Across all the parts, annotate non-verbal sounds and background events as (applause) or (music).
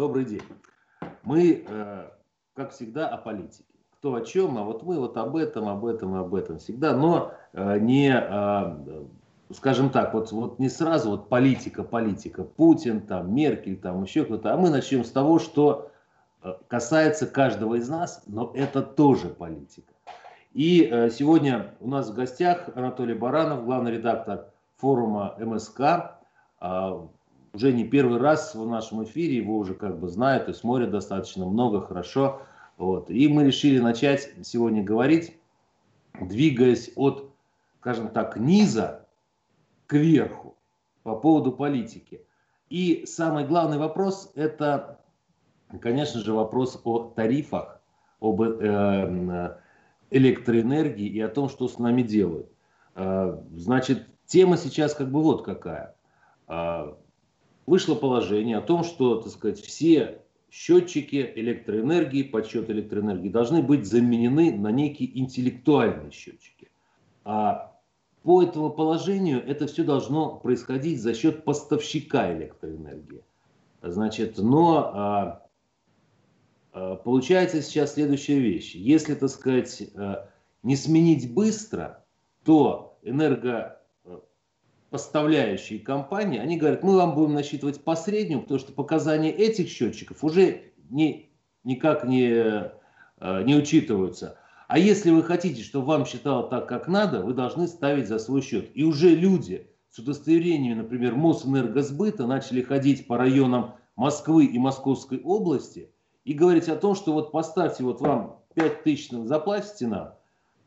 Добрый день. Мы, э, как всегда, о политике. Кто о чем, а вот мы вот об этом, об этом и об этом всегда. Но э, не, э, скажем так, вот, вот не сразу вот политика, политика, Путин, там, Меркель, там, еще кто-то. А мы начнем с того, что касается каждого из нас, но это тоже политика. И сегодня у нас в гостях Анатолий Баранов, главный редактор форума МСК. А, уже не первый раз в нашем эфире, его уже как бы знают и смотрят достаточно много, хорошо. Вот. И мы решили начать сегодня говорить, двигаясь от, скажем так, низа к верху по поводу политики. И самый главный вопрос – это, конечно же, вопрос о тарифах, об э, электроэнергии и о том, что с нами делают. Э, значит, тема сейчас как бы вот какая. Вышло положение о том, что, так сказать, все счетчики электроэнергии, подсчет электроэнергии должны быть заменены на некие интеллектуальные счетчики. А по этому положению это все должно происходить за счет поставщика электроэнергии. Значит, но а, а, получается сейчас следующая вещь. Если, так сказать, а, не сменить быстро, то энерго поставляющие компании, они говорят, мы вам будем насчитывать по среднему, потому что показания этих счетчиков уже не, никак не, э, не учитываются. А если вы хотите, чтобы вам считало так, как надо, вы должны ставить за свой счет. И уже люди с удостоверениями, например, Мосэнергосбыта начали ходить по районам Москвы и Московской области и говорить о том, что вот поставьте, вот вам 5 тысяч заплатите нам,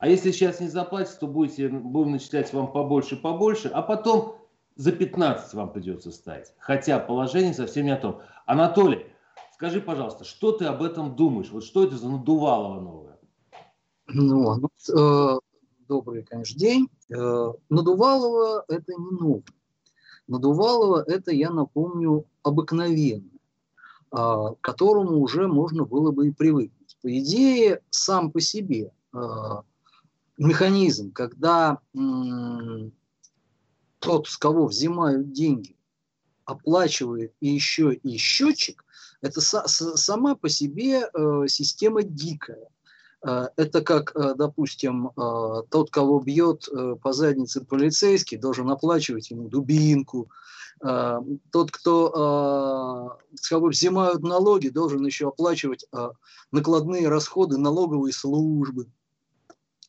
а если сейчас не заплатите, то будете, будем начислять вам побольше, побольше, а потом за 15 вам придется ставить. Хотя положение совсем не о том. Анатолий, скажи, пожалуйста, что ты об этом думаешь? Вот что это за надувалово новое? Ну, ну э, добрый, конечно, день. Э, надувалово – это не новое. Надувалово – это, я напомню, обыкновенное, э, к которому уже можно было бы и привыкнуть. По идее, сам по себе э, механизм, когда тот, с кого взимают деньги, оплачивает и еще и счетчик, это сама по себе э, система дикая. Э, это как, э, допустим, тот, кого бьет по заднице полицейский, должен оплачивать ему дубинку. Тот, кто, с кого взимают налоги, должен еще оплачивать накладные расходы налоговой службы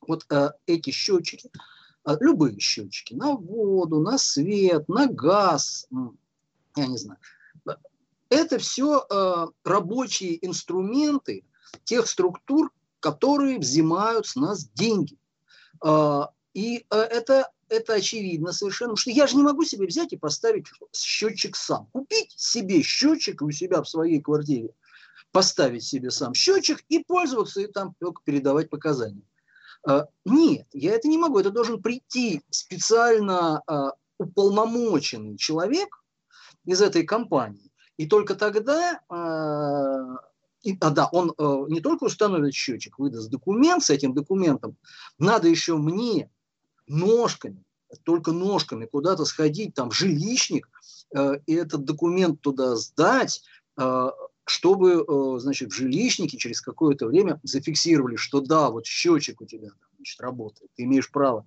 вот э, эти счетчики, э, любые счетчики, на воду, на свет, на газ, я не знаю, это все э, рабочие инструменты тех структур, которые взимают с нас деньги. Э, и э, это, это очевидно совершенно, что я же не могу себе взять и поставить счетчик сам. Купить себе счетчик у себя в своей квартире, поставить себе сам счетчик и пользоваться и там только передавать показания. А, нет, я это не могу. Это должен прийти специально а, уполномоченный человек из этой компании. И только тогда, а, и, а да, он не только установит счетчик, выдаст документ с этим документом, надо еще мне ножками, только ножками куда-то сходить, там, жилищник, и этот документ туда сдать, чтобы, э, значит, в жилищнике через какое-то время зафиксировали, что да, вот счетчик у тебя значит, работает, ты имеешь право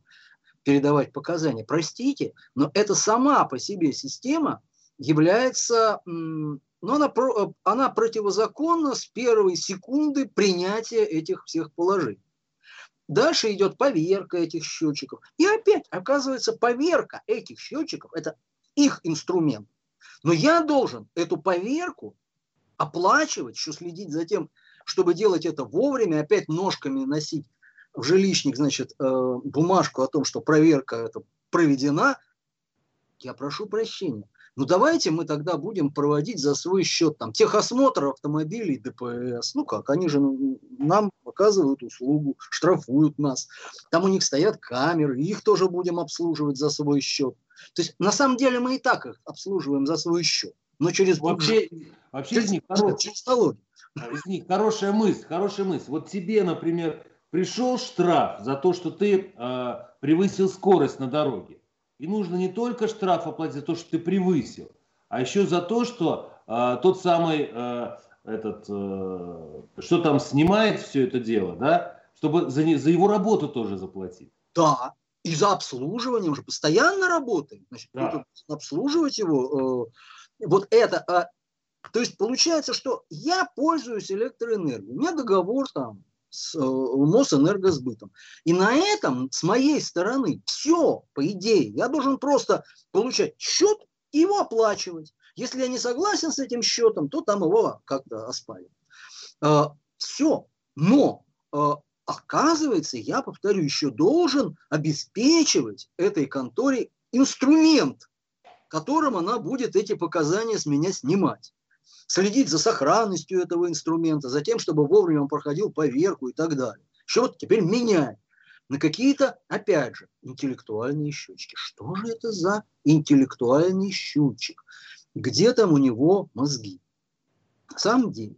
передавать показания. Простите, но это сама по себе система является, ну, она, э, она противозаконна с первой секунды принятия этих всех положений. Дальше идет поверка этих счетчиков. И опять оказывается поверка этих счетчиков – это их инструмент. Но я должен эту поверку оплачивать, еще следить за тем, чтобы делать это вовремя, опять ножками носить в жилищник, значит, э, бумажку о том, что проверка это проведена, я прошу прощения. Ну давайте мы тогда будем проводить за свой счет там техосмотр автомобилей ДПС. Ну как, они же нам оказывают услугу, штрафуют нас. Там у них стоят камеры, их тоже будем обслуживать за свой счет. То есть на самом деле мы и так их обслуживаем за свой счет но через вообще, вообще через, из них хоро... через налоги. Из них хорошая мысль, хорошая мысль. Вот тебе, например, пришел штраф за то, что ты э, превысил скорость на дороге. И нужно не только штраф оплатить за то, что ты превысил, а еще за то, что э, тот самый э, этот, э, что там снимает все это дело, да, чтобы за, не, за его работу тоже заплатить. Да, и за обслуживание, уже постоянно работает, значит, да. обслуживать его. Э, вот это, а, то есть получается, что я пользуюсь электроэнергией, у меня договор там с э, Мосэнергосбытом. И на этом, с моей стороны, все, по идее, я должен просто получать счет и его оплачивать. Если я не согласен с этим счетом, то там его как-то оспаривать. Э, все. Но э, оказывается, я повторю, еще должен обеспечивать этой конторе инструмент, которым она будет эти показания с меня снимать следить за сохранностью этого инструмента, за тем, чтобы вовремя он проходил поверку и так далее. Вот теперь меняем на какие-то, опять же, интеллектуальные счетчики. Что же это за интеллектуальный счетчик? Где там у него мозги? На самом деле,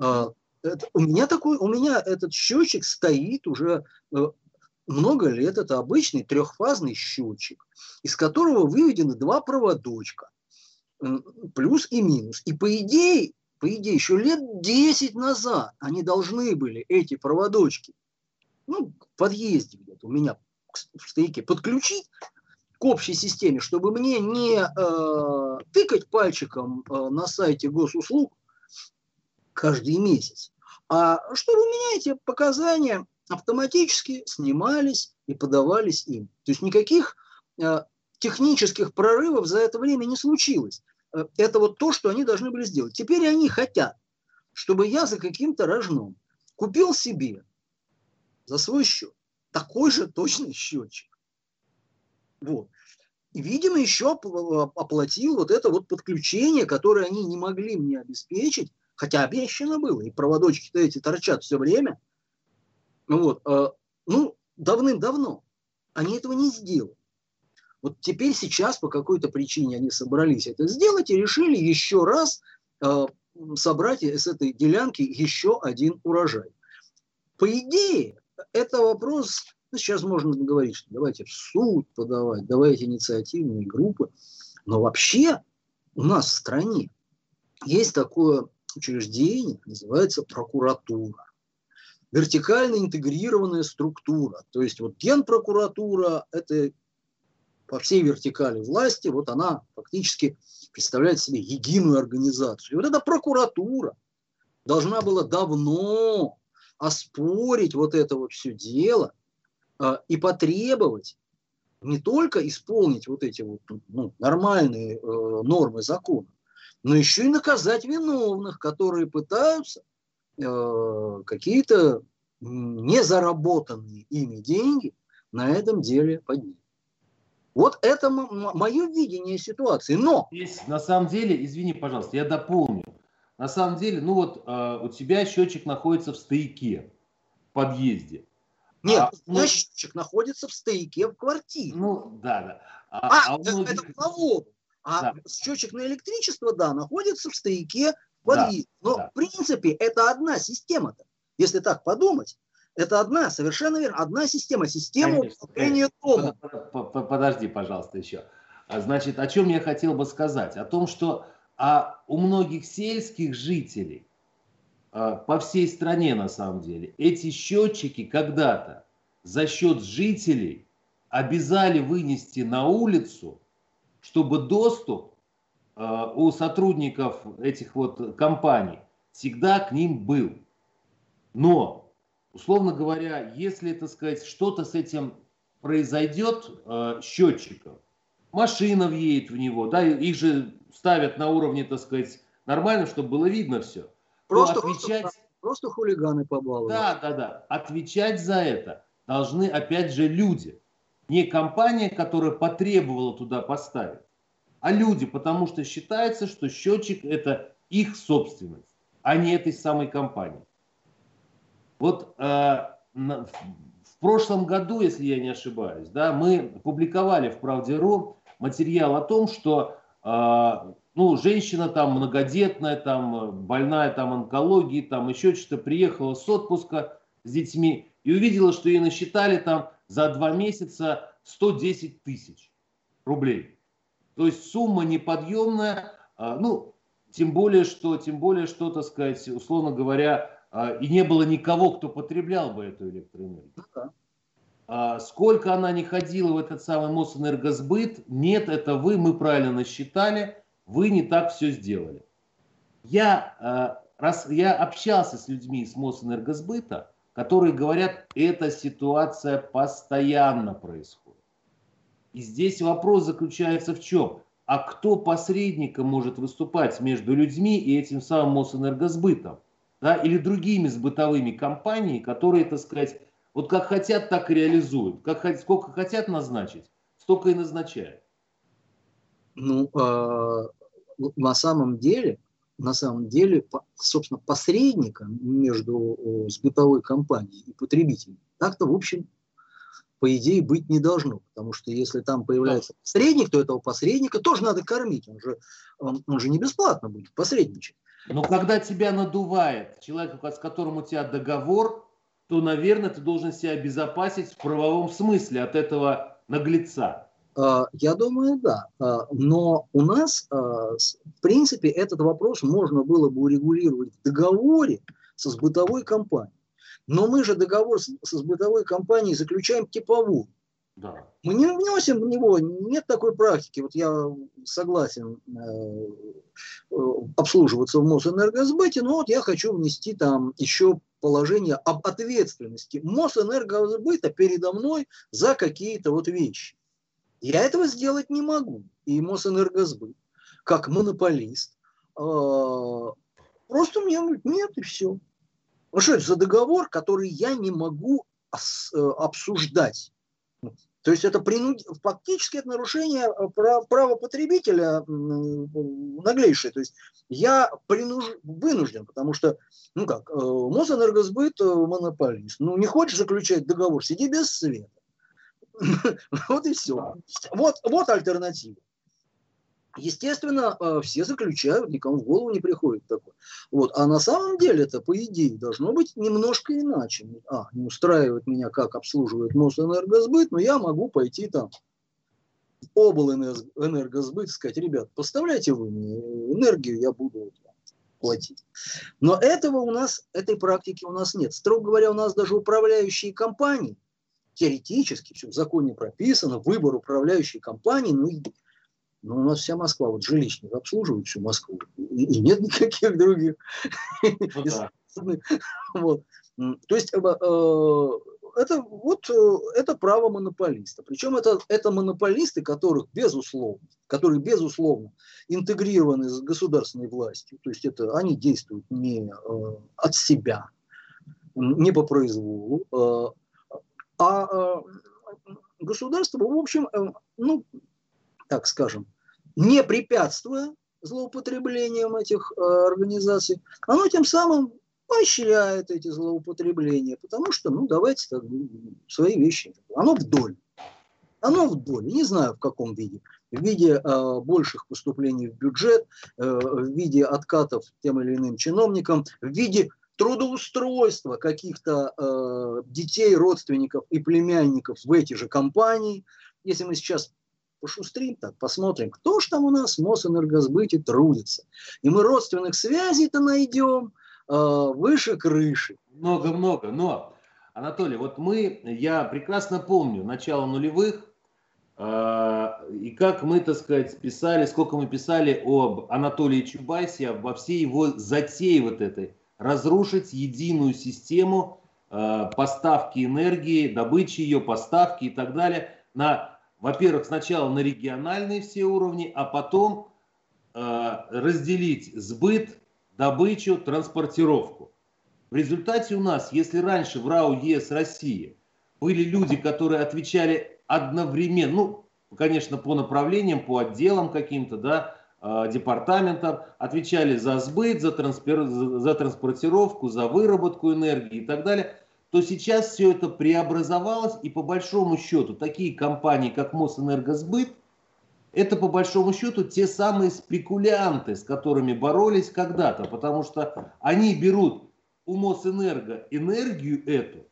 э, это, у меня такой, у меня этот счетчик стоит уже э, много лет. Это обычный трехфазный счетчик, из которого выведены два проводочка плюс и минус. И по идее, по идее, еще лет 10 назад они должны были, эти проводочки, ну, в подъезде где-то у меня в стояке, подключить к общей системе, чтобы мне не э, тыкать пальчиком э, на сайте госуслуг каждый месяц, а чтобы у меня эти показания автоматически снимались и подавались им. То есть никаких э, технических прорывов за это время не случилось. Э, это вот то, что они должны были сделать. Теперь они хотят, чтобы я за каким-то рожном купил себе за свой счет такой же точный счетчик. Вот. И, видимо, еще оплатил вот это вот подключение, которое они не могли мне обеспечить, хотя обещано было, и проводочки-то эти торчат все время. Вот. Э, ну, давным-давно. Они этого не сделали. Вот теперь сейчас по какой-то причине они собрались это сделать и решили еще раз э, собрать с этой делянки еще один урожай. По идее, это вопрос, ну, сейчас можно говорить, что давайте в суд подавать, давайте инициативные группы, но вообще у нас в стране есть такое учреждение, называется прокуратура вертикально интегрированная структура. То есть вот генпрокуратура – это по всей вертикали власти, вот она фактически представляет себе единую организацию. И вот эта прокуратура должна была давно оспорить вот это вот все дело э, и потребовать не только исполнить вот эти вот ну, нормальные э, нормы закона, но еще и наказать виновных, которые пытаются какие-то незаработанные ими деньги на этом деле поднять. Вот это мое видение ситуации. Но... Здесь, на самом деле, извини, пожалуйста, я дополню. На самом деле, ну вот э, у тебя счетчик находится в стояке, в подъезде. Нет, а, у меня счетчик находится в стояке в квартире. Ну, да, да. А, а, а многих... это воду. А да. счетчик на электричество, да, находится в стояке в подъезде. Да, Но, да. в принципе, это одна система-то. Если так подумать, это одна, совершенно верно, одна система, система управления домом. Подожди, пожалуйста, еще. А, значит, о чем я хотел бы сказать? О том, что а у многих сельских жителей а, по всей стране, на самом деле, эти счетчики когда-то за счет жителей обязали вынести на улицу, чтобы доступ у сотрудников этих вот компаний всегда к ним был. Но условно говоря, если, так сказать, что-то с этим произойдет э, счетчиком, машина въедет в него, да, их же ставят на уровне, так сказать, нормально, чтобы было видно все. Просто, отвечать... просто, просто хулиганы побаловали. Да, да, да. Отвечать за это должны, опять же, люди. Не компания, которая потребовала туда поставить, а люди, потому что считается, что счетчик это их собственность, а не этой самой компании. Вот э, на, в прошлом году, если я не ошибаюсь, да, мы публиковали в Правде.ру материал о том, что э, ну, женщина там многодетная, там больная там онкологией, там еще что-то, приехала с отпуска с детьми и увидела, что ей насчитали там за два месяца 110 тысяч рублей. То есть сумма неподъемная. Э, ну, Тем более, что, тем более, что, так сказать, условно говоря, а, и не было никого, кто потреблял бы эту электроэнергию. Ну а, сколько она не ходила в этот самый Мосэнергосбыт, нет, это вы, мы правильно насчитали, вы не так все сделали. Я, а, раз, я общался с людьми из Мосэнергосбыта, которые говорят, эта ситуация постоянно происходит. И здесь вопрос заключается в чем? А кто посредником может выступать между людьми и этим самым Мосэнергосбытом? Да, или другими сбытовыми компаниями, которые, так сказать, вот как хотят, так и реализуют. Как, сколько хотят назначить, столько и назначают. Ну, э, на самом деле, на самом деле, собственно, посредником между сбытовой компанией и потребителем так-то, в общем, по идее, быть не должно. Потому что если там появляется посредник, то этого посредника тоже надо кормить. Он же, он, он же не бесплатно будет посредничать. Но когда тебя надувает человек, с которым у тебя договор, то, наверное, ты должен себя обезопасить в правовом смысле от этого наглеца. А, я думаю, да. А, но у нас, а, в принципе, этот вопрос можно было бы урегулировать в договоре со сбытовой компанией. Но мы же договор со сбытовой компанией заключаем типовую. Да. Мы не вносим в него, нет такой практики. Вот я согласен э, обслуживаться в Мосэнергосбыте, но вот я хочу внести там еще положение об ответственности Мосэнергосбыта передо мной за какие-то вот вещи. Я этого сделать не могу. И Мосэнергосбыт, как монополист, э, просто мне нет и все. Ну что это за договор, который я не могу обсуждать? То есть это принуд... фактически это нарушение э, прав... права потребителя наглейшее. То есть я принуж... вынужден, потому что, ну как, э, Мосэнергосбыт э, монополист. Ну не хочешь заключать договор, сиди без света. (laughs) Вот и все. Вот, вот альтернатива. Естественно, э, все заключают, никому в голову не приходит такое. Вот. А на самом деле это, по идее, должно быть немножко иначе. А, не устраивает меня, как обслуживает Мосэнергосбыт, но я могу пойти там обл энергосбыт сказать, ребят, поставляйте вы мне энергию, я буду платить. Но этого у нас, этой практики у нас нет. Строго говоря, у нас даже управляющие компании, теоретически, все в законе прописано, выбор управляющей компании, ну, но у нас вся Москва, вот жилищник обслуживает всю Москву, и, и нет никаких других. Ну. То есть э, э, это, вот, э, это право монополиста. Причем это, это монополисты, которых безусловно, которые безусловно интегрированы с государственной властью. То есть это, они действуют не от себя, не по произволу, а государство, в общем, ну, так скажем, не препятствуя злоупотреблениям этих э, организаций, оно тем самым поощряет эти злоупотребления, потому что, ну, давайте так, свои вещи. Оно вдоль. Оно вдоль. Не знаю, в каком виде. В виде э, больших поступлений в бюджет, э, в виде откатов тем или иным чиновникам, в виде трудоустройства каких-то э, детей, родственников и племянников в эти же компании. Если мы сейчас пошустрим так, посмотрим, кто ж там у нас в Мосэнергосбыте трудится. И мы родственных связей-то найдем э, выше крыши. Много-много, но, Анатолий, вот мы, я прекрасно помню начало нулевых, э, и как мы, так сказать, писали, сколько мы писали об Анатолии Чубайсе, во всей его затее вот этой, разрушить единую систему э, поставки энергии, добычи ее, поставки и так далее на во-первых, сначала на региональные все уровни, а потом э, разделить сбыт, добычу, транспортировку. В результате у нас, если раньше в РАО ЕС России были люди, которые отвечали одновременно, ну, конечно, по направлениям, по отделам каким-то, да, э, департаментам, отвечали за сбыт, за, транспер, за транспортировку, за выработку энергии и так далее – то сейчас все это преобразовалось, и по большому счету такие компании, как Мосэнергосбыт, это по большому счету те самые спекулянты, с которыми боролись когда-то, потому что они берут у Мосэнерго энергию эту,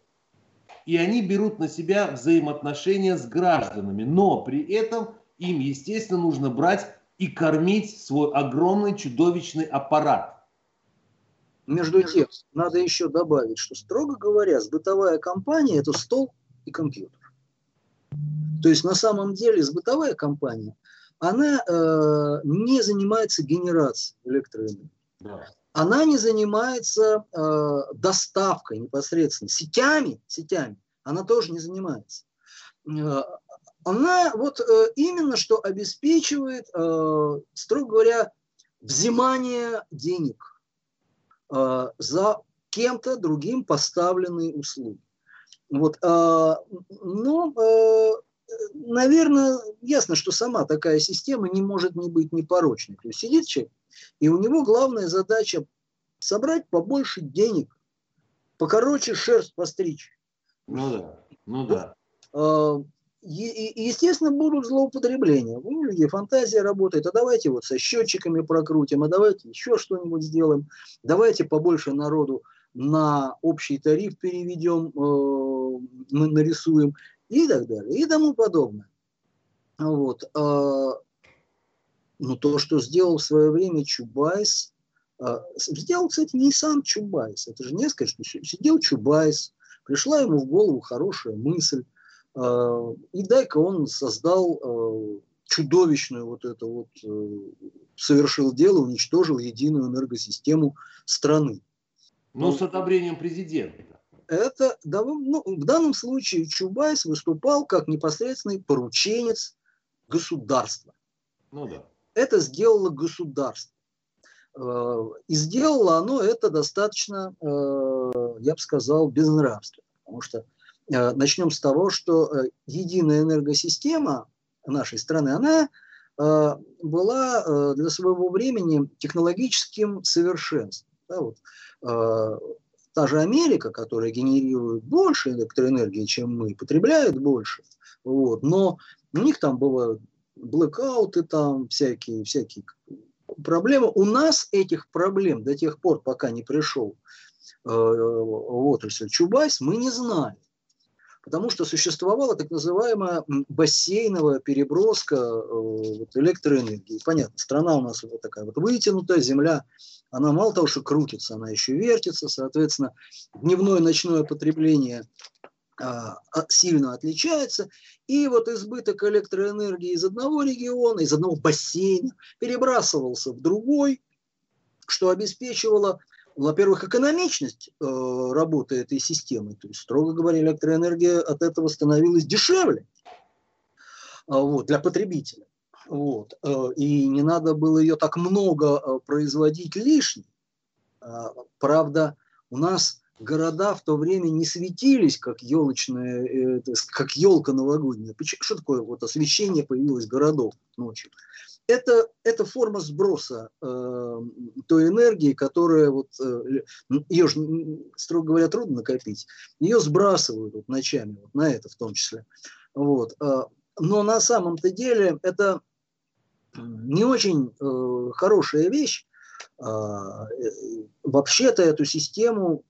и они берут на себя взаимоотношения с гражданами, но при этом им, естественно, нужно брать и кормить свой огромный чудовищный аппарат. Между тем, надо еще добавить, что, строго говоря, бытовая компания – это стол и компьютер. То есть, на самом деле, бытовая компания, она э, не занимается генерацией электроэнергии. Да. Она не занимается э, доставкой непосредственно, сетями, сетями. Она тоже не занимается. Э, она вот э, именно что обеспечивает, э, строго говоря, взимание денег э, за кем-то другим поставленные услуги. Вот, э, но, э, наверное, ясно, что сама такая система не может не быть непорочной. То есть сидит человек, и у него главная задача собрать побольше денег, покороче шерсть постричь. Ну да, ну да. Э, естественно, будут злоупотребления. У людей фантазия работает, а давайте вот со счетчиками прокрутим, а давайте еще что-нибудь сделаем, давайте побольше народу на общий тариф переведем, э, нарисуем и так далее, и тому подобное. Вот. Э, но то, что сделал в свое время Чубайс, э, сделал, кстати, не сам Чубайс, это же несколько, что сидел Чубайс, пришла ему в голову хорошая мысль, и дай-ка он создал э, чудовищную вот это вот, э, совершил дело, уничтожил единую энергосистему страны. Но ну, с одобрением президента. Это, ну, в данном случае Чубайс выступал как непосредственный порученец государства. Ну да. Это сделало государство. И сделало оно это достаточно, я бы сказал, безнравственно. Потому что Э, начнем с того, что э, единая энергосистема нашей страны, она э, была для своего времени технологическим совершенством. Да, вот. Та же Америка, которая генерирует больше электроэнергии, чем мы, потребляет больше, вот, но у них там бывают блэкауты, там всякие, всякие проблемы. У нас этих проблем до тех пор, пока не пришел э, в отрасль Чубайс, мы не знаем потому что существовала так называемая бассейновая переброска э, вот, электроэнергии. Понятно, страна у нас вот такая вот вытянутая, земля, она мало того, что крутится, она еще вертится, соответственно, дневное ночное потребление а, а, сильно отличается. И вот избыток электроэнергии из одного региона, из одного бассейна перебрасывался в другой, что обеспечивало во-первых, экономичность э, работы этой системы. То есть, строго говоря, электроэнергия от этого становилась дешевле э, вот, для потребителя. Вот. Э, и не надо было ее так много э, производить лишней. Э, правда, у нас города в то время не светились, как елочная, э, как елка новогодняя. Что такое вот освещение появилось городов ночью? Это, это форма сброса э, той энергии, которая, вот, э, ее же, строго говоря, трудно накопить, ее сбрасывают вот, ночами, вот, на это в том числе. Вот. Э, но на самом-то деле это не очень э, хорошая вещь. Э, вообще-то эту систему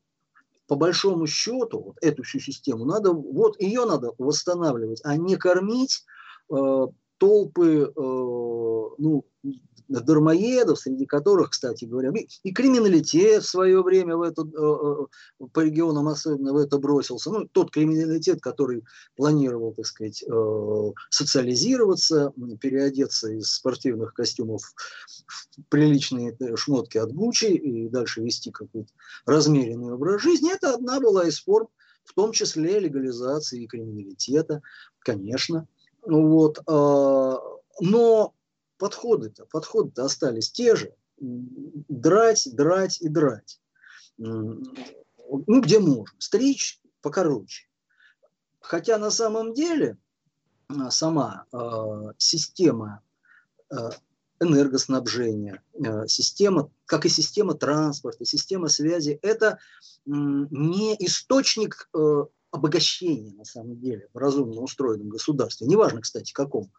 по большому счету, вот эту всю систему, надо, вот ее надо восстанавливать, а не кормить э, толпы э, ну, дармоедов, среди которых, кстати говоря, и криминалитет в свое время в это, э, э, по регионам особенно в это бросился. Ну, тот криминалитет, который планировал, так сказать, социализироваться, переодеться из спортивных костюмов в приличные шмотки от Гуччи и дальше вести какой-то размеренный образ жизни, это одна была из форм, в том числе легализации криминалитета, конечно. Вот, но подходы-то, подходы-то остались те же. Драть, драть и драть. Ну, где можем. Стричь покороче. Хотя на самом деле а, сама э, система э, энергоснабжения, э, система, как и система транспорта, система связи, это э, не источник обогащения, на самом деле, в разумно устроенном государстве, неважно, кстати, каком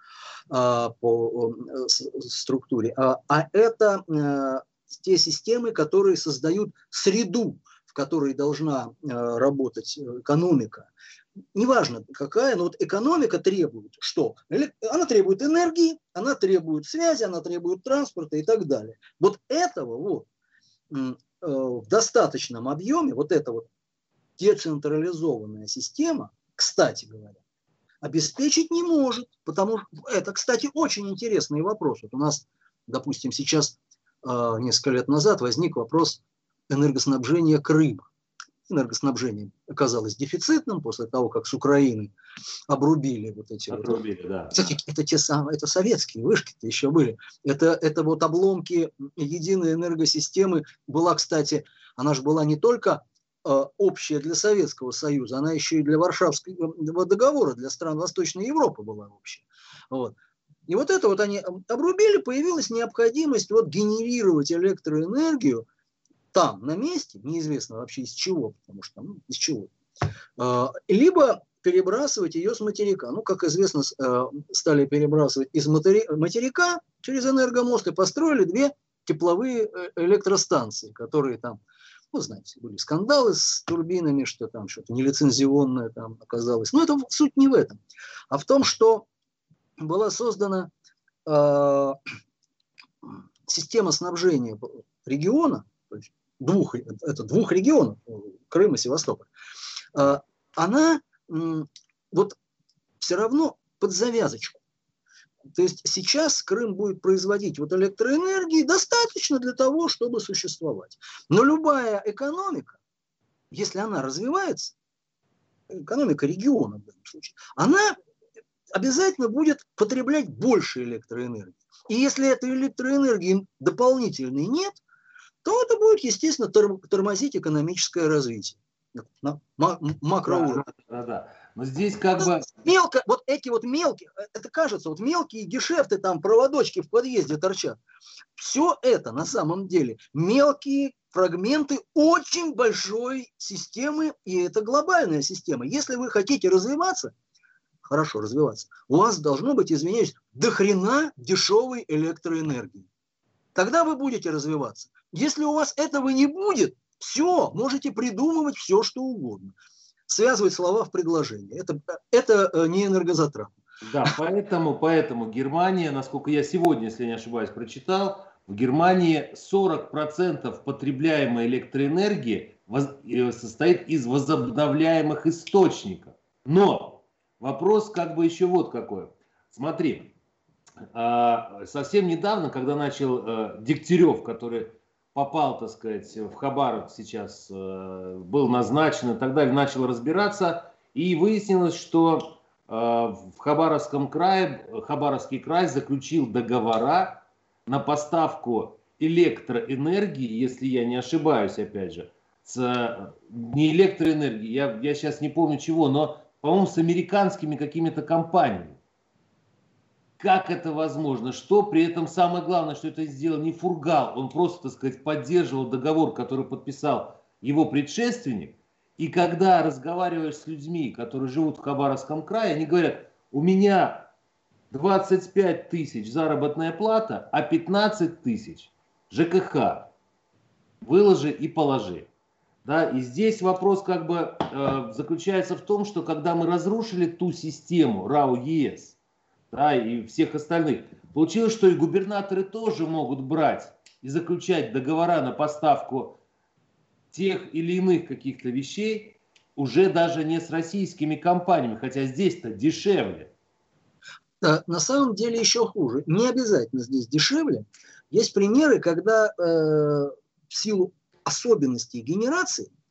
а, по э, структуре, а, а это а, те системы, которые создают среду, в которой должна работать экономика, неважно какая, но вот экономика требует что? Она требует энергии, она требует связи, она требует транспорта и так далее. Вот этого вот в достаточном объеме, вот эта вот децентрализованная система, кстати говоря, обеспечить не может, потому что это, кстати, очень интересный вопрос. Вот у нас, допустим, сейчас э, несколько лет назад возник вопрос энергоснабжения Крыма. Энергоснабжение оказалось дефицитным после того, как с Украины обрубили вот эти обрубили, вот. Да. Кстати, это те самые, это советские вышки-то еще были. Это, это вот обломки единой энергосистемы была, кстати, она же была не только общая для Советского Союза, она еще и для Варшавского договора, для стран Восточной Европы была общая. Вот. И вот это вот они обрубили, появилась необходимость вот генерировать электроэнергию там, на месте, неизвестно вообще из чего, потому что ну, из чего, э, либо перебрасывать ее с материка. Ну, как известно, э, стали перебрасывать из материка через энергомост и построили две тепловые электростанции, которые там ну, знаете, были скандалы с турбинами, что там что-то нелицензионное там оказалось. Но это суть не в этом, а в том, что была создана э, (clears throat) система снабжения региона, то есть двух, это двух регионов, Крым и Севастополь, э, она э, вот все равно под завязочку. То есть сейчас Крым будет производить вот электроэнергии достаточно для того, чтобы существовать. Но любая экономика, если она развивается, экономика региона в данном случае, она обязательно будет потреблять больше электроэнергии. И если этой электроэнергии дополнительной нет, то это будет, естественно, тормозить экономическое развитие на макроуровне. Да, да, да. Но здесь как бы... Мелко, вот эти вот мелкие, э, это кажется, вот мелкие гешефты, там проводочки в подъезде торчат. Все это на самом деле мелкие фрагменты очень большой системы, и это глобальная система. Если вы хотите развиваться, хорошо развиваться, у вас должно быть, извиняюсь, дохрена дешевой электроэнергии. Тогда вы будете развиваться. Если у вас этого не будет, все, можете придумывать все, что угодно связывать слова в предложение. Это, это э, не энергозатратно. Да, поэтому, поэтому Германия, насколько я сегодня, если не ошибаюсь, прочитал, в Германии 40% потребляемой электроэнергии э, состоит из возобновляемых источников. Но вопрос как бы еще вот какой. Смотри, а, совсем недавно, когда начал э, Дегтярев, который попал, так сказать, в Хабаровск сейчас, э, был назначен и так далее, начал разбираться, и выяснилось, что э, в Хабаровском крае, Хабаровский край заключил договора на поставку электроэнергии, если я не ошибаюсь, опять же, с, не электроэнергии, я, я сейчас не помню чего, но, по-моему, с американскими какими-то компаниями. Как это возможно? Что при этом самое главное, что это сделал не Фургал, он просто, так сказать, поддерживал договор, который подписал его предшественник. И когда разговариваешь с людьми, которые живут в Хабаровском крае, они говорят, у меня 25 тысяч заработная плата, а 15 тысяч ЖКХ. Выложи и положи. Да, и здесь вопрос как бы э, заключается в том, что когда мы разрушили ту систему РАО-ЕС, да, и всех остальных. Получилось, что и губернаторы тоже могут брать и заключать договора на поставку тех или иных каких-то вещей уже даже не с российскими компаниями, хотя здесь-то дешевле. Да, на самом деле еще хуже. Не обязательно здесь дешевле. Есть примеры, когда э, в силу особенностей генерации –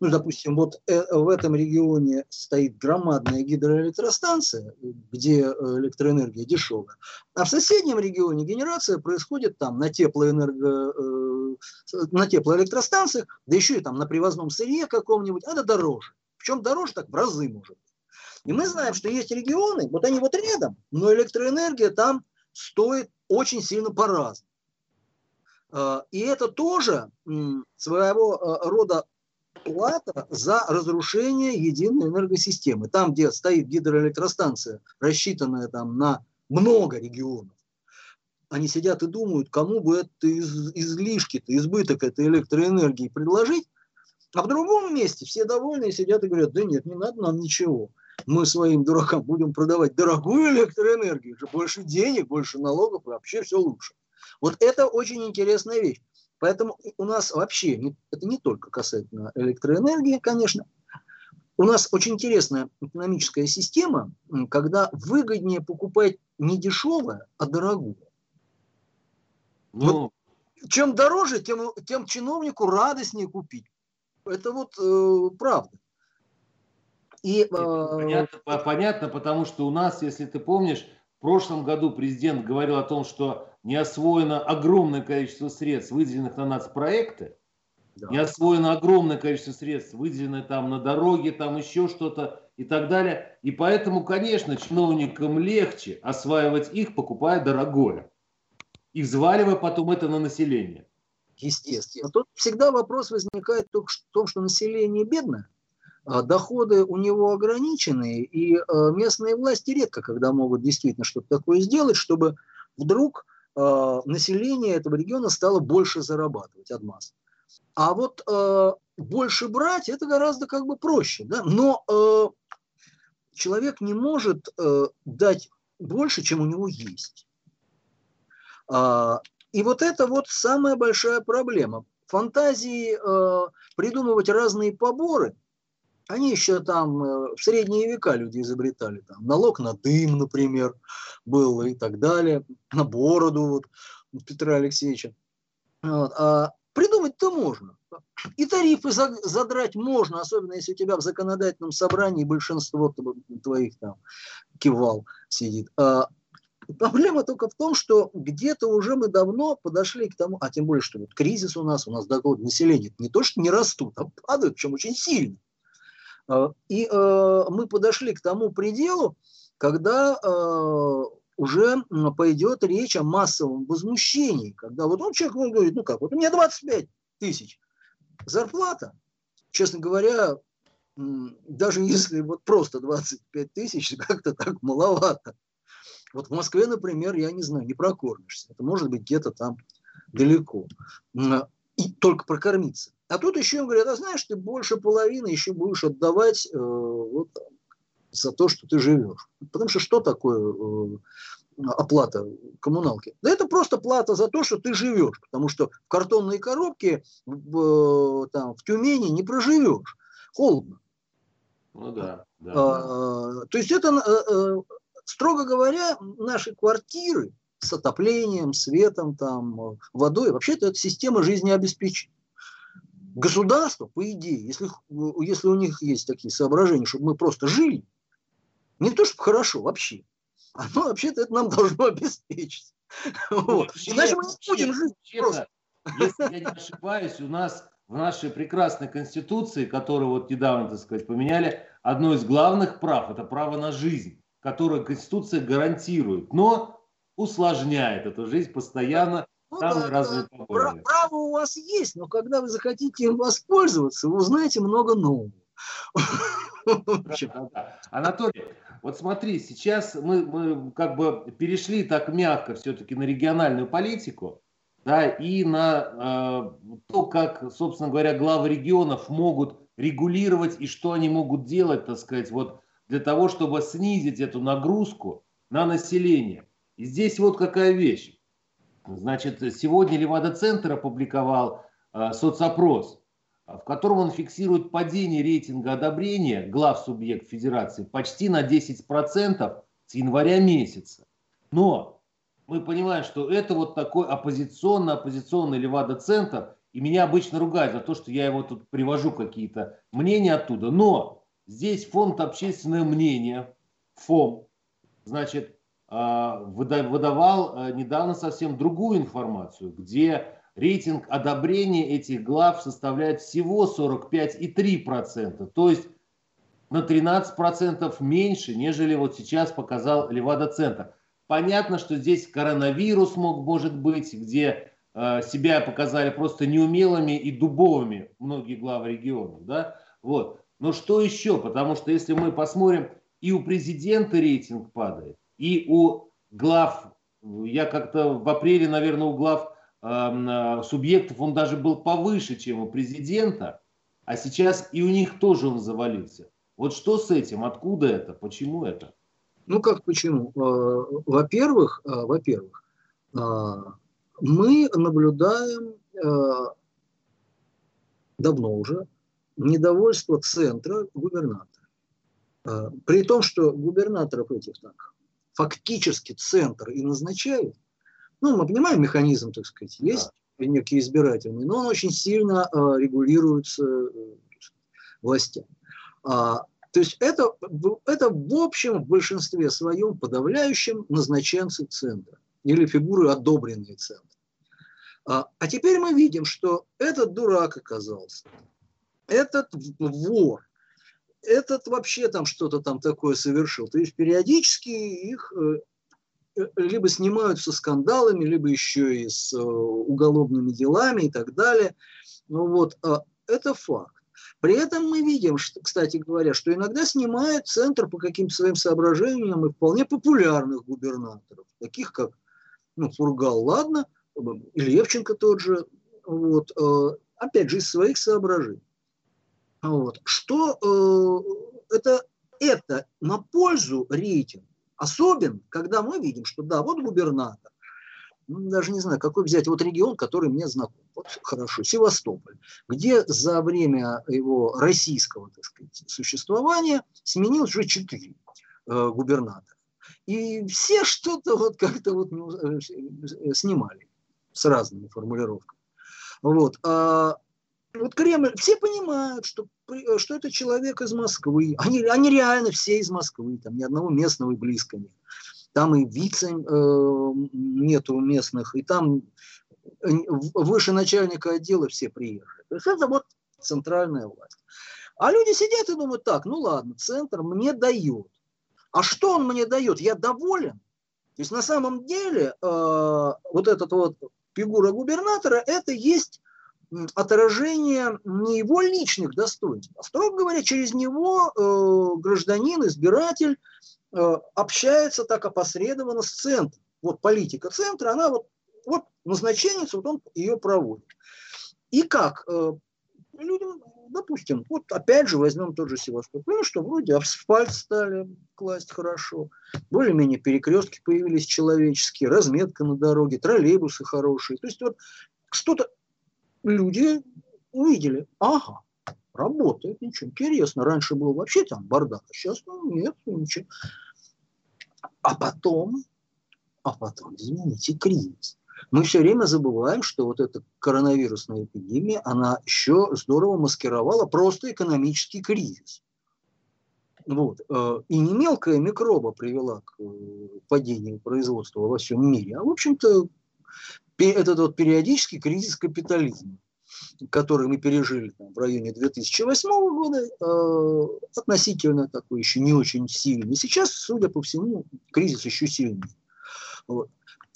ну, допустим, вот э, в этом регионе стоит громадная гидроэлектростанция, где э, электроэнергия дешевая, а в соседнем регионе генерация происходит там на теплоэнерго, э, на теплоэлектростанциях, да еще и там на привозном сырье каком-нибудь, это дороже. Причем дороже так в разы может. И мы знаем, что есть регионы, вот они вот рядом, но электроэнергия там стоит очень сильно по-разному. И это тоже своего рода плата за разрушение единой энергосистемы. Там, где стоит гидроэлектростанция, рассчитанная там на много регионов, они сидят и думают, кому бы это из, излишки-то, избыток этой электроэнергии предложить, А в другом месте все довольны сидят и говорят, да нет, не надо нам ничего. Мы своим дуракам будем продавать дорогую электроэнергию, больше денег, больше налогов, и вообще все лучше. Вот это очень интересная вещь. Поэтому у нас вообще, это не только касательно электроэнергии, конечно, у нас очень интересная экономическая система, когда выгоднее покупать не дешевое, а дорогое. Ну, вот, чем дороже, тем, тем чиновнику радостнее купить. Это вот э, правда. И, э, понятно, понятно, потому что у нас, если ты помнишь, в прошлом году президент говорил о том, что не освоено огромное количество средств, выделенных на нацпроекты, да. не освоено огромное количество средств, выделенное там на дороге, там еще что-то и так далее. И поэтому, конечно, чиновникам легче осваивать их, покупая дорогое. И взваливая потом это на население. Естественно. Тут всегда вопрос возникает только в том, что население бедное, а доходы у него ограничены, и а, местные власти редко когда могут действительно что-то такое сделать, чтобы вдруг а, население этого региона стало больше зарабатывать от масс. А вот больше брать это гораздо как бы проще, да? но человек не может дать больше, чем у него есть. И вот это вот самая большая проблема. Фантазии э, придумывать разные поборы, они еще там э, в средние века люди изобретали. Там, налог на дым, например, был и так далее, на бороду вот, Петра Алексеевича. Вот. А придумать-то можно. И тарифы задрать можно, особенно если у тебя в законодательном собрании большинство твоих там кивал сидит. А Проблема только в том, что где-то уже мы давно подошли к тому, а тем более, что вот кризис у нас, у нас доходы населения не то, что не растут, а падают, причем очень сильно. А, и э, мы подошли к тому пределу, когда э, уже пойдет речь о массовом возмущении, когда вот он человек он говорит, ну как, вот у меня 25 тысяч зарплата, честно говоря, даже если вот просто 25 тысяч, (laughs) как-то так маловато. Вот в Москве, например, я не знаю, не прокормишься. Это может быть где-то там далеко. И только прокормиться. А тут еще им говорят, а знаешь, ты больше половины еще будешь отдавать э, вот, за то, что ты живешь. Потому что что такое э, оплата коммуналки? Да это просто плата за то, что ты живешь. Потому что в картонной коробке в, э, там, в Тюмени не проживешь. Холодно. Ну да. да. А, то есть это э, э, Строго говоря, наши квартиры с отоплением, светом, там, водой, вообще-то это система жизнеобеспечения. Государство, по идее, если, если у них есть такие соображения, чтобы мы просто жили, не то чтобы хорошо вообще, (laughs) оно вообще-то это нам должно обеспечить. (laughs) Вот. Иначе мы не будем жить просто. Если я не ошибаюсь, у нас в нашей прекрасной конституции, которую вот недавно, так сказать, поменяли, одно из главных прав – это право на жизнь которую Конституция гарантирует, но усложняет эту жизнь постоянно ну, самые да, разные да. Право у вас есть, но когда вы захотите им воспользоваться, вы узнаете много нового. Анатолий, вот смотри, сейчас мы, мы как бы перешли так мягко все-таки на региональную политику, да, и на э, то, как, собственно говоря, главы регионов могут регулировать и что они могут делать, так сказать, вот для того, чтобы снизить эту нагрузку на население. И здесь вот какая вещь. Значит, сегодня Левада-центр опубликовал э, соцопрос, в котором он фиксирует падение рейтинга одобрения глав субъект федерации почти на 10% с января месяца. Но мы понимаем, что это вот такой оппозиционно-оппозиционный Левада-центр, и меня обычно ругают за то, что я его тут привожу какие-то мнения оттуда. Но Здесь фонд общественное мнение, ФОМ, значит, выдавал а, недавно совсем другую информацию, где рейтинг одобрения этих глав составляет всего 45,3%, то есть на 13% меньше, нежели вот сейчас показал Левада-центр. Понятно, что здесь коронавирус мог, может быть, где э, себя показали просто неумелыми и дубовыми многие главы регионов. Да? Вот. Но что еще? Потому что если мы посмотрим, и у президента рейтинг падает, и у глав, я как-то в апреле, наверное, у глав э, субъектов он даже был повыше, чем у президента. а сейчас и у них тоже он завалился. Вот что с этим? Откуда это? Почему это? Ну как почему? Э, во-первых, э, во-первых, мы наблюдаем давно уже недовольство центра губернатора. При том, что губернаторов этих так фактически центр и назначают, ну, мы понимаем механизм, так сказать, есть да. некий избирательный, но он очень сильно регулируется властями. А, то есть это, это в общем, в большинстве своем подавляющем назначенцы центра или фигуры, одобренные центром. А, а теперь мы видим, что этот дурак оказался, этот вор, этот вообще там что-то там такое совершил. То есть периодически их э, э, либо снимают со скандалами, либо еще и с э, уголовными делами и так далее. Ну вот, а это факт. При этом мы видим, что, кстати говоря, что иногда снимают центр по каким-то своим соображениям и вполне популярных губернаторов, таких как ну, Фургал, ладно, Левченко тот же, вот, опять же, из своих соображений. Вот. Что э, это, это на пользу рейтингу, особенно, когда мы видим, что да, вот губернатор, ну, даже не знаю, какой взять, вот регион, который мне знаком, вот хорошо, Севастополь, где за время его российского, так сказать, существования сменилось уже четыре э, губернатора. И все что-то вот как-то вот ну, э, снимали с разными формулировками. Вот. А вот Кремль, все понимают, что, что это человек из Москвы. Они, они реально все из Москвы, там ни одного местного и близко нет там и вице э, нету местных, и там выше начальника отдела все приехали. То есть это вот центральная власть. А люди сидят и думают, так, ну ладно, центр мне дает. А что он мне дает? Я доволен. То есть на самом деле э, вот этот вот фигура губернатора, это есть отражение не его личных достоинств, а, строго говоря, через него э, гражданин, избиратель Э, общается так опосредованно с центром. Вот политика центра, она вот, вот назначенец, вот он ее проводит. И как? Э, людям, допустим, вот опять же возьмем тот же Севастополь. Ну что, вроде асфальт стали класть хорошо, более-менее перекрестки появились человеческие, разметка на дороге, троллейбусы хорошие. То есть вот что-то люди увидели, ага, работает, ничего, интересно. Раньше был вообще там бардак, а сейчас ну, нет, ничего. А потом, а потом, извините, кризис. Мы все время забываем, что вот эта коронавирусная эпидемия, она еще здорово маскировала просто экономический кризис. Вот. Э, и не мелкая микроба привела к э, падению производства во всем мире, а, в общем-то, этот вот периодический кризис капитализма который мы пережили там, в районе 2008 года, э, относительно такой еще не очень сильный. Сейчас, судя по всему, кризис еще сильнее. Вот.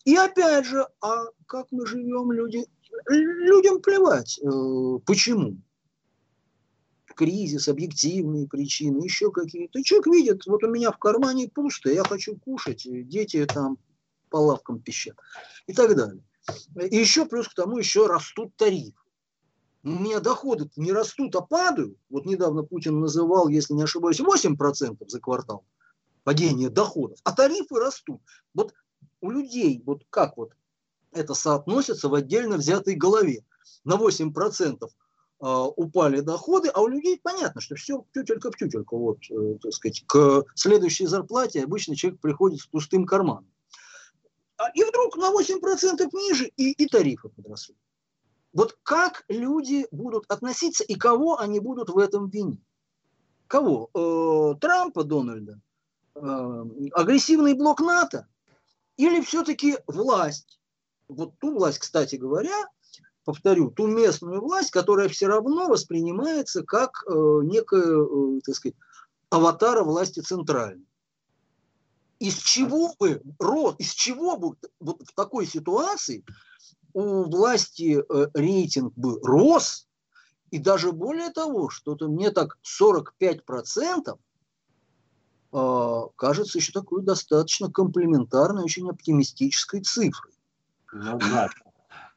И опять же, а как мы живем, люди, людям плевать. Э, почему? Кризис, объективные причины, еще какие-то. Человек видит, вот у меня в кармане пусто, я хочу кушать, дети там по лавкам пищат и так далее. И еще плюс к тому еще растут тарифы у меня доходы не растут, а падают. Вот недавно Путин называл, если не ошибаюсь, 8% за квартал падение доходов, а тарифы растут. Вот у людей, вот как вот это соотносится в отдельно взятой голове. На 8% а, упали доходы, а у людей понятно, что все тютелька в тютельку. Вот, э, так сказать, к следующей зарплате обычно человек приходит с пустым карманом. А, и вдруг на 8% ниже и, и тарифы подросли. Вот как люди будут относиться и кого они будут в этом винить? Кого? Э, Трампа, Дональда? Э, агрессивный блок НАТО? Или все-таки власть? Вот ту власть, кстати говоря, повторю, ту местную власть, которая все равно воспринимается как э, некая, э, так сказать, аватара власти центральной. Из чего бы, род, из чего бы вот в такой ситуации у власти э, рейтинг бы рос, и даже более того, что-то мне так 45% э, кажется еще такой достаточно комплементарной, очень оптимистической цифрой. Ну, да.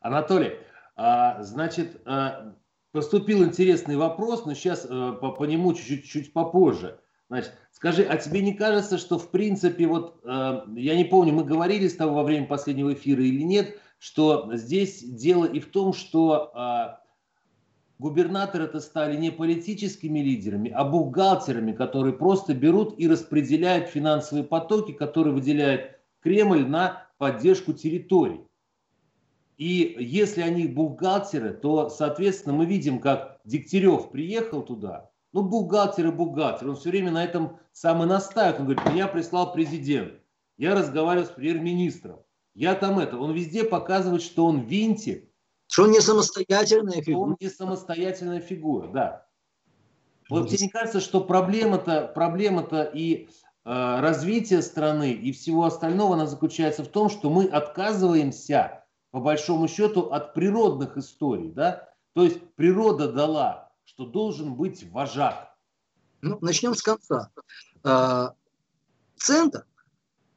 Анатолий, а, значит, а, поступил интересный вопрос, но сейчас э, по, по нему чуть-чуть попозже. Значит, скажи, а тебе не кажется, что в принципе, вот э, я не помню, мы говорили с тобой во время последнего эфира или нет, что здесь дело и в том, что э, губернаторы это стали не политическими лидерами, а бухгалтерами, которые просто берут и распределяют финансовые потоки, которые выделяет Кремль на поддержку территорий. И если они бухгалтеры, то, соответственно, мы видим, как Дегтярев приехал туда. Ну, бухгалтер и бухгалтер. Он все время на этом сам и настаивает. Он говорит, меня прислал президент. Я разговаривал с премьер-министром. Я там это. Он везде показывает, что он винтик. Что он не самостоятельная фигура. Он не самостоятельная фигура, да. Вот тебе не кажется, что проблема-то проблема -то и э, развитие страны и всего остального, она заключается в том, что мы отказываемся по большому счету, от природных историй. Да? То есть природа дала, что должен быть вожак. Ну, начнем с конца. А, центр,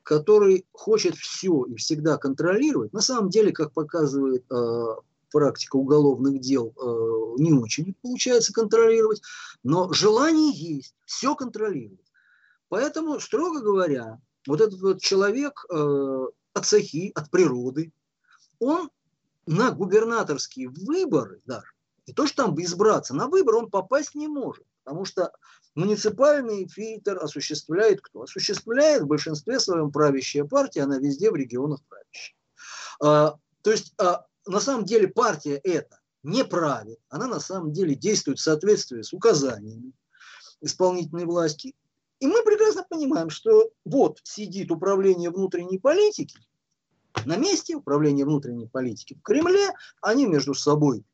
который хочет все и всегда контролировать, на самом деле, как показывает а, практика уголовных дел, а, не очень получается контролировать, но желание есть, все контролировать. Поэтому, строго говоря, вот этот вот человек от цехи, от природы, он на губернаторские выборы даже, не то что там избраться, на выбор он попасть не может, потому что муниципальный фильтр осуществляет кто? Осуществляет в большинстве своем правящая партия, она везде в регионах правящая. А, то есть а, на самом деле партия эта не правит, она на самом деле действует в соответствии с указаниями исполнительной власти. И мы прекрасно понимаем, что вот сидит управление внутренней политики, на месте управления внутренней политики в Кремле, они между собой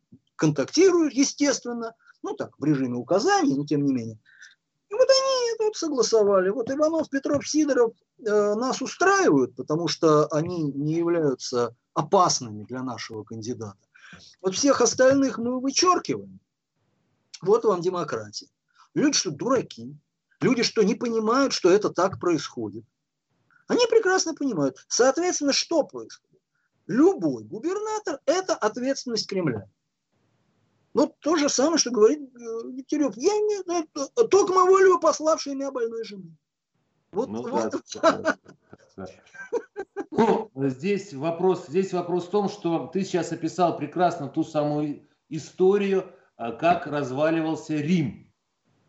контактируют, естественно, ну так, в режиме указаний, но тем не менее. И вот они вот согласовали. Вот Иванов, Петров, Сидоров э, нас устраивают, потому что они не являются опасными для нашего кандидата. Вот всех остальных мы вычеркиваем. Вот вам демократия. Люди что, дураки? Люди что, не понимают, что это так происходит? Они прекрасно понимают. Соответственно, что происходит? Любой губернатор – это ответственность Кремля. Ну, то же самое, что говорит э, Дегтярев. Я не, это, только волю пославшей меня больной жены. Вот, ну, вот. Да, (laughs) да. Ну, здесь вопрос, здесь вопрос в том, что ты сейчас описал прекрасно ту самую историю, как разваливался Рим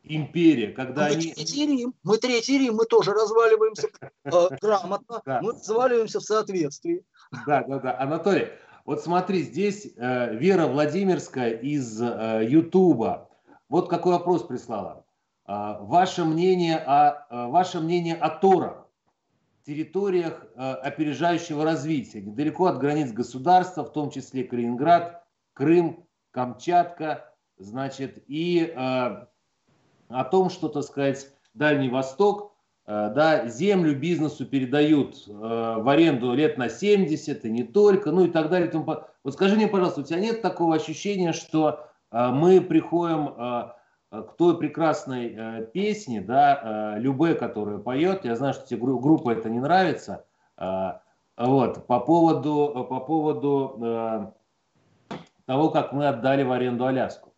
империя, когда мы они... Третий Рим, мы Третий Рим, мы тоже разваливаемся э, (laughs) грамотно, мы разваливаемся в соответствии. Да, да, да. Анатолий, вот смотри, здесь э, Вера Владимирская из э, Ютуба. Вот какой вопрос прислала. Э, ваше мнение о, э, ваше мнение о Торах, территориях э, опережающего развития, недалеко от границ государства, в том числе Калининград, Крым, Камчатка, значит, и э, о том, что, так сказать, Дальний Восток, да, землю бизнесу передают э, в аренду лет на 70 и не только, ну и так далее. Вот скажи мне, пожалуйста, у тебя нет такого ощущения, что э, мы приходим к той прекрасной песне, да, Любе, которую поет, я знаю, что тебе группа это не нравится, вот, по поводу, по поводу того, как мы отдали в аренду Аляску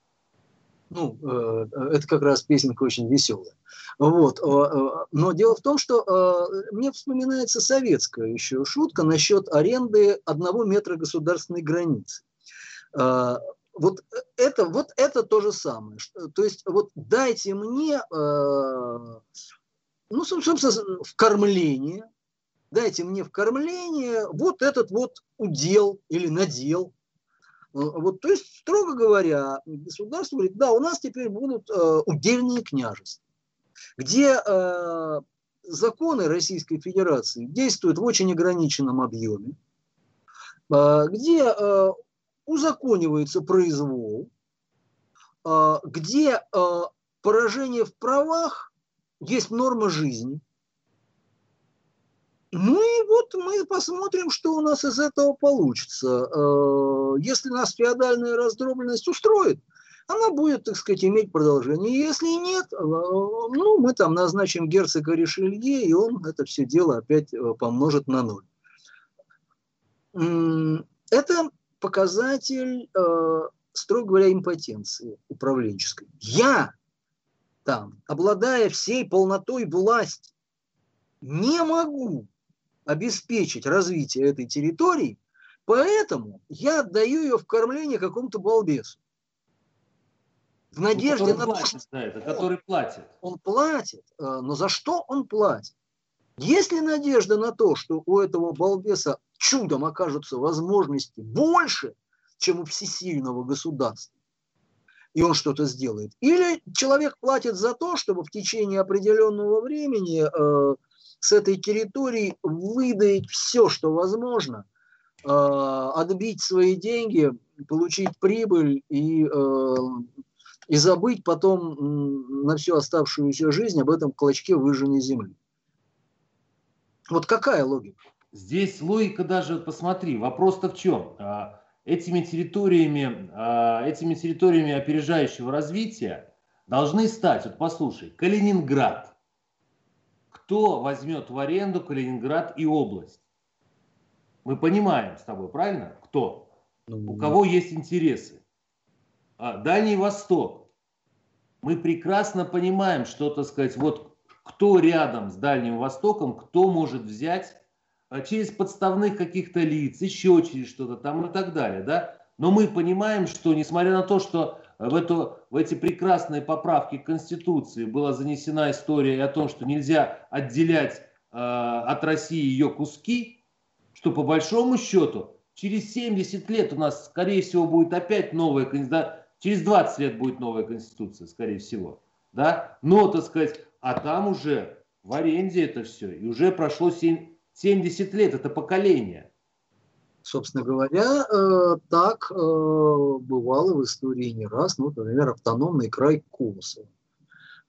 ну, э, это как раз песенка очень веселая. Вот. Э, э, но дело в том, что мне вспоминается советская еще шутка насчет аренды одного метра государственной границы. Вот это, вот это то же самое. То есть вот дайте мне, ну, собственно, в кормление, дайте мне в кормление вот этот вот удел или надел, вот, то есть, строго говоря, государство говорит, да, у нас теперь будут э, удельные княжества, где э, законы Российской Федерации действуют в очень ограниченном объеме, э, где э, узаконивается произвол, э, где э, поражение в правах есть норма жизни, ну и вот мы посмотрим, что у нас из этого получится. Э, если нас феодальная раздробленность устроит, она будет, так сказать, иметь продолжение. Если нет, э, ну, мы там назначим герцога Ришелье, и он это все дело опять э, помножит на ноль. Это показатель строго говоря, импотенции управленческой. Я там, обладая всей полнотой власти, не могу обеспечить развитие этой территории, поэтому я отдаю ее в кормление какому-то балбесу. В надежде на то, что... это, который платит. Он платит, э, но за что он платит? Есть ли надежда на то, что у этого балбеса чудом окажутся возможности больше, чем у всесильного государства? И он что-то сделает. Или человек платит за то, чтобы в течение определенного времени э, с этой территории выдать все, что возможно, э, отбить свои деньги, получить прибыль и э, и забыть потом на всю оставшуюся жизнь об этом клочке выжженной земли. Вот какая логика? Здесь логика даже, посмотри, вопрос-то в чем? А, этими территориями, а, этими территориями опережающего развития должны стать, вот послушай, Калининград. Кто возьмет в аренду Калининград и область? Мы понимаем с тобой, правильно? Кто? Ну, У кого есть интересы? А, Дальний Восток. Мы прекрасно понимаем, что, так сказать, вот кто рядом с Дальним Востоком, кто может взять а, через подставных каких-то лиц, еще через что-то там и так далее, да. Но мы понимаем, что несмотря на то, что в, эту, в эти прекрасные поправки Конституции была занесена история о том, что нельзя отделять э, от России ее куски, что по большому счету через 70 лет у нас, скорее всего, будет опять новая кандидатура Через 20 лет будет новая конституция, скорее всего. Да? Но, так сказать, а там уже в аренде это все. И уже прошло 7, 70 лет, это поколение. Собственно говоря, э, так э, бывало в истории не раз. Ну, например, автономный край Косово,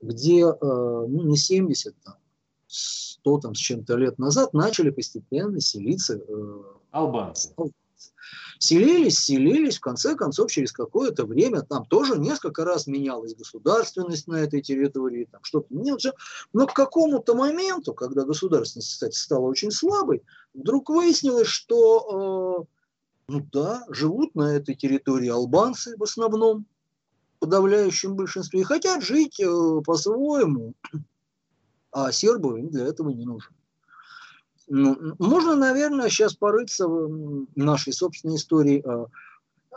где э, ну, не 70, там, 100 там, с чем-то лет назад начали постепенно селиться албанцы. албанцы селились, селились, в конце концов, через какое-то время там тоже несколько раз менялась государственность на этой территории, там что-то. Но к какому-то моменту, когда государственность, кстати, стала очень слабой, вдруг выяснилось, что, э, ну да, живут на этой территории албанцы в основном, в подавляющем большинстве, и хотят жить э, по-своему, а сербы им для этого не нужны. Ну, можно, наверное, сейчас порыться в нашей собственной истории, а,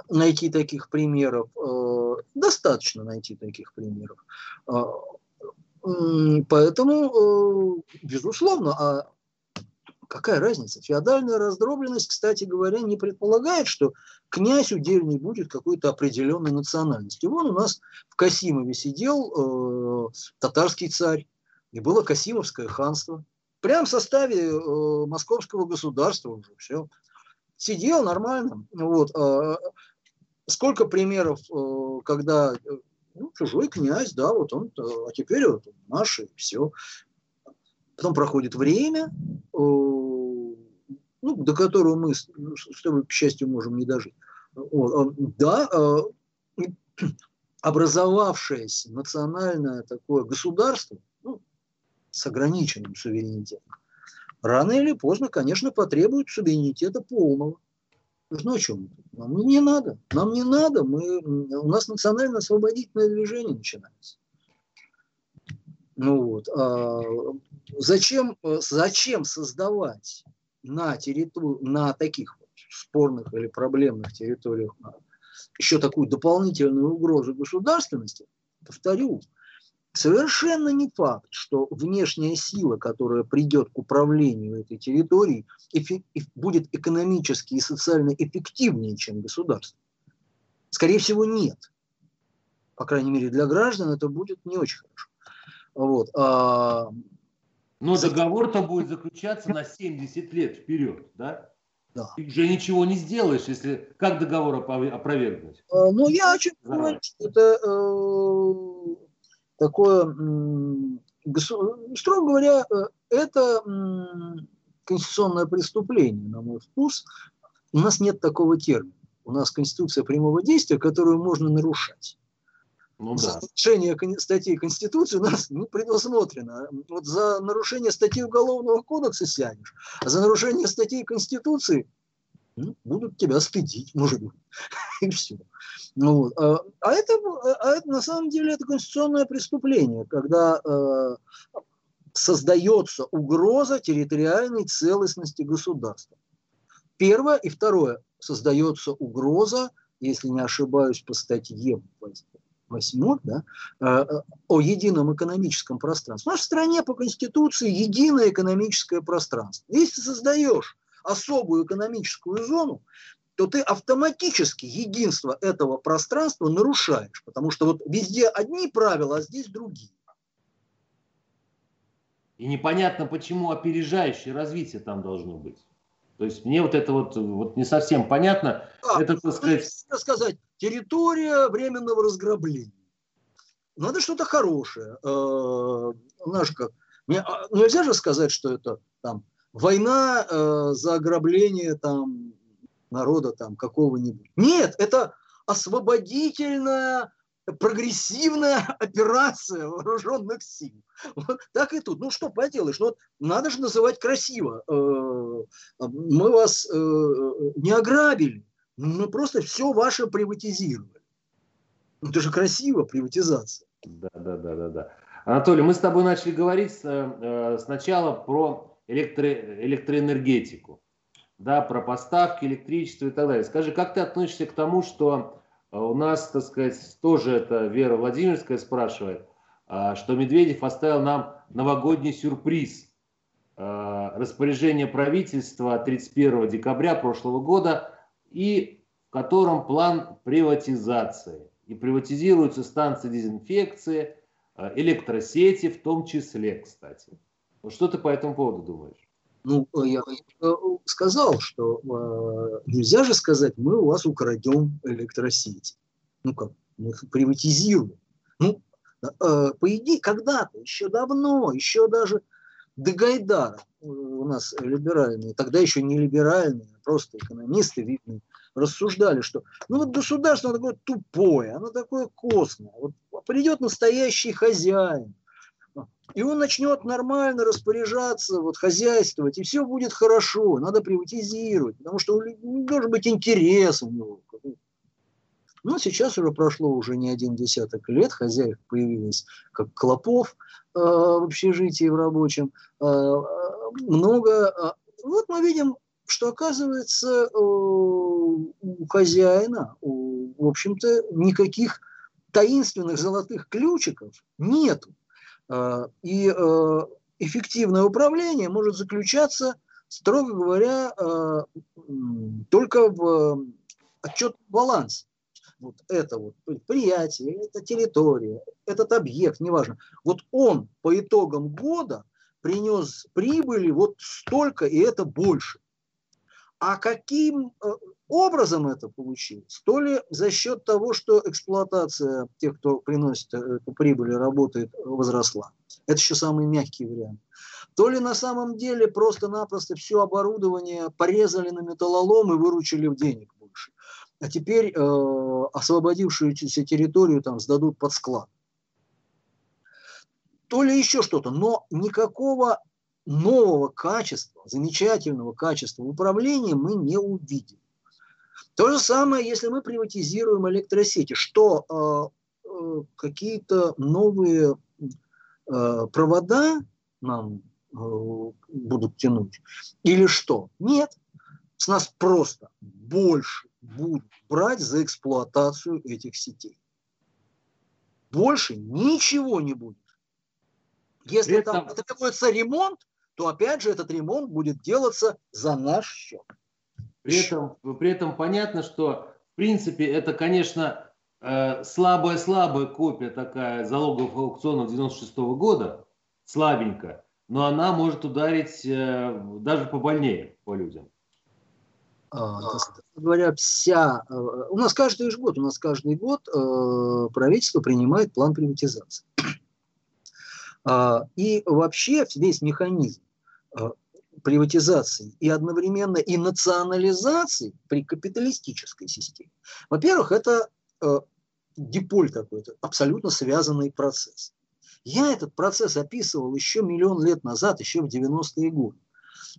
найти таких примеров. А, достаточно найти таких примеров. А, поэтому, безусловно, а какая разница? Феодальная раздробленность, кстати говоря, не предполагает, что князь удельный будет какой-то определенной национальности. Вон у нас в Касимове сидел э, татарский царь, и было Касимовское ханство – прям в составе э, московского государства уже все. Сидел нормально. Вот. Э, сколько примеров, э, когда э, ну, чужой князь, да, вот он, э, а теперь вот наш, и все. Потом проходит время, э, ну, до которого мы, чтобы, к счастью, можем не дожить. Вот, э, да, э, (clears throat) образовавшееся национальное такое государство, с ограниченным суверенитетом, рано или поздно, конечно, потребует суверенитета полного. Ну о чем? Нам не надо. Нам не надо. Мы, у нас национально-освободительное движение начинается. Ну вот. А зачем, зачем создавать на, территории, на таких вот спорных или проблемных территориях еще такую дополнительную угрозу государственности? Повторю, Совершенно не факт, что внешняя сила, которая придет к управлению этой территорией, будет экономически и социально эффективнее, чем государство. Скорее всего, нет. По крайней мере, для граждан это будет не очень хорошо. Вот. А... Но договор-то будет заключаться на 70 лет вперед, да? Да. Ты уже ничего не сделаешь, если как договор опровергнуть? А, ну, я хочу сказать, что это э, такое, строго говоря, э, это конституционное преступление, на мой вкус. У нас нет такого термина. У нас конституция прямого действия, которую можно нарушать. Ну, да. нарушение статьи Конституции у нас не предусмотрено. Вот за нарушение статьи Уголовного кодекса сядешь, а за нарушение статьи Конституции Будут тебя стыдить, может быть, (laughs) и все. Ну, вот. а, а, это, а это на самом деле это конституционное преступление, когда э, создается угроза территориальной целостности государства. Первое и второе создается угроза, если не ошибаюсь, по статье 8 да, э, о едином экономическом пространстве. В нашей стране по Конституции единое экономическое пространство. Если создаешь особую экономическую зону, то ты автоматически единство этого пространства нарушаешь, потому что вот везде одни правила, а здесь другие. И непонятно, почему опережающее развитие там должно быть. То есть мне вот это вот, вот не совсем понятно. А, это, так сказать... сказать, территория временного разграбления. Надо что-то хорошее. Э, знаешь как, а, нельзя же сказать, что это там война э, за ограбление там народа там какого-нибудь. Нет, это освободительная прогрессивная (laughs) операция вооруженных сил. Вот так и тут. Ну что поделаешь, ну, вот надо же называть красиво. Э, мы вас э, не ограбили, мы просто все ваше приватизировали. Ну, это же красиво, приватизация. Да, да, да, да, да. Анатолий, мы с тобой начали говорить э, сначала про электро, электроэнергетику, да, про поставки электричества и так далее. Скажи, как ты относишься к тому, что у нас, так сказать, тоже это Вера Владимирская спрашивает, а, что Медведев оставил нам новогодний сюрприз. А, распоряжение правительства 31 декабря прошлого года и в котором план приватизации. И приватизируются станции дезинфекции, электросети в том числе, кстати. Что ты по этому поводу думаешь? Ну, я сказал, что э, нельзя же сказать, мы у вас украдем электросети. Ну как, мы их приватизируем. Ну, э, по идее, когда-то, еще давно, еще даже до Гайдара у нас либеральные, тогда еще не либеральные, а просто экономисты видные, рассуждали, что ну вот государство оно такое тупое, оно такое костное. Вот придет настоящий хозяин, и он начнет нормально распоряжаться, вот, хозяйствовать, и все будет хорошо, надо приватизировать, потому что он, должен быть интерес у него. Но сейчас уже прошло уже не один десяток лет, хозяев появились как клопов э, в общежитии в рабочем, э, много. Э, вот мы видим, что оказывается э, у хозяина, у, в общем-то, никаких таинственных золотых ключиков нету. Э, и э, эффективное управление может заключаться, строго говоря, э, только в отчет баланс. Вот это вот предприятие, это территория, этот объект, неважно. Вот он по итогам года принес прибыли вот столько, и это больше. А каким образом это получилось? То ли за счет того, что эксплуатация тех, кто приносит эту прибыль и работает, возросла. Это еще самый мягкий вариант. То ли на самом деле просто-напросто все оборудование порезали на металлолом и выручили в денег больше. А теперь э, освободившуюся территорию там сдадут под склад. То ли еще что-то, но никакого нового качества, замечательного качества управления мы не увидим. То же самое, если мы приватизируем электросети, что э, э, какие-то новые э, провода нам э, будут тянуть или что? Нет, с нас просто больше будут брать за эксплуатацию этих сетей. Больше ничего не будет. Если там требуется ремонт, то опять же этот ремонт будет делаться за наш счет. При этом, при этом понятно, что в принципе это, конечно, слабая-слабая э, копия такая залогов аукционов 96 -го года, слабенькая, но она может ударить э, даже побольнее по людям. А, говоря, вся... Э, у нас каждый год, у нас каждый год правительство принимает план приватизации. (clears throat) А, и вообще весь механизм приватизации и одновременно и национализации при капиталистической системе. Во-первых, это э, диполь какой-то, абсолютно связанный процесс. Я этот процесс описывал еще миллион лет назад, еще в 90-е годы.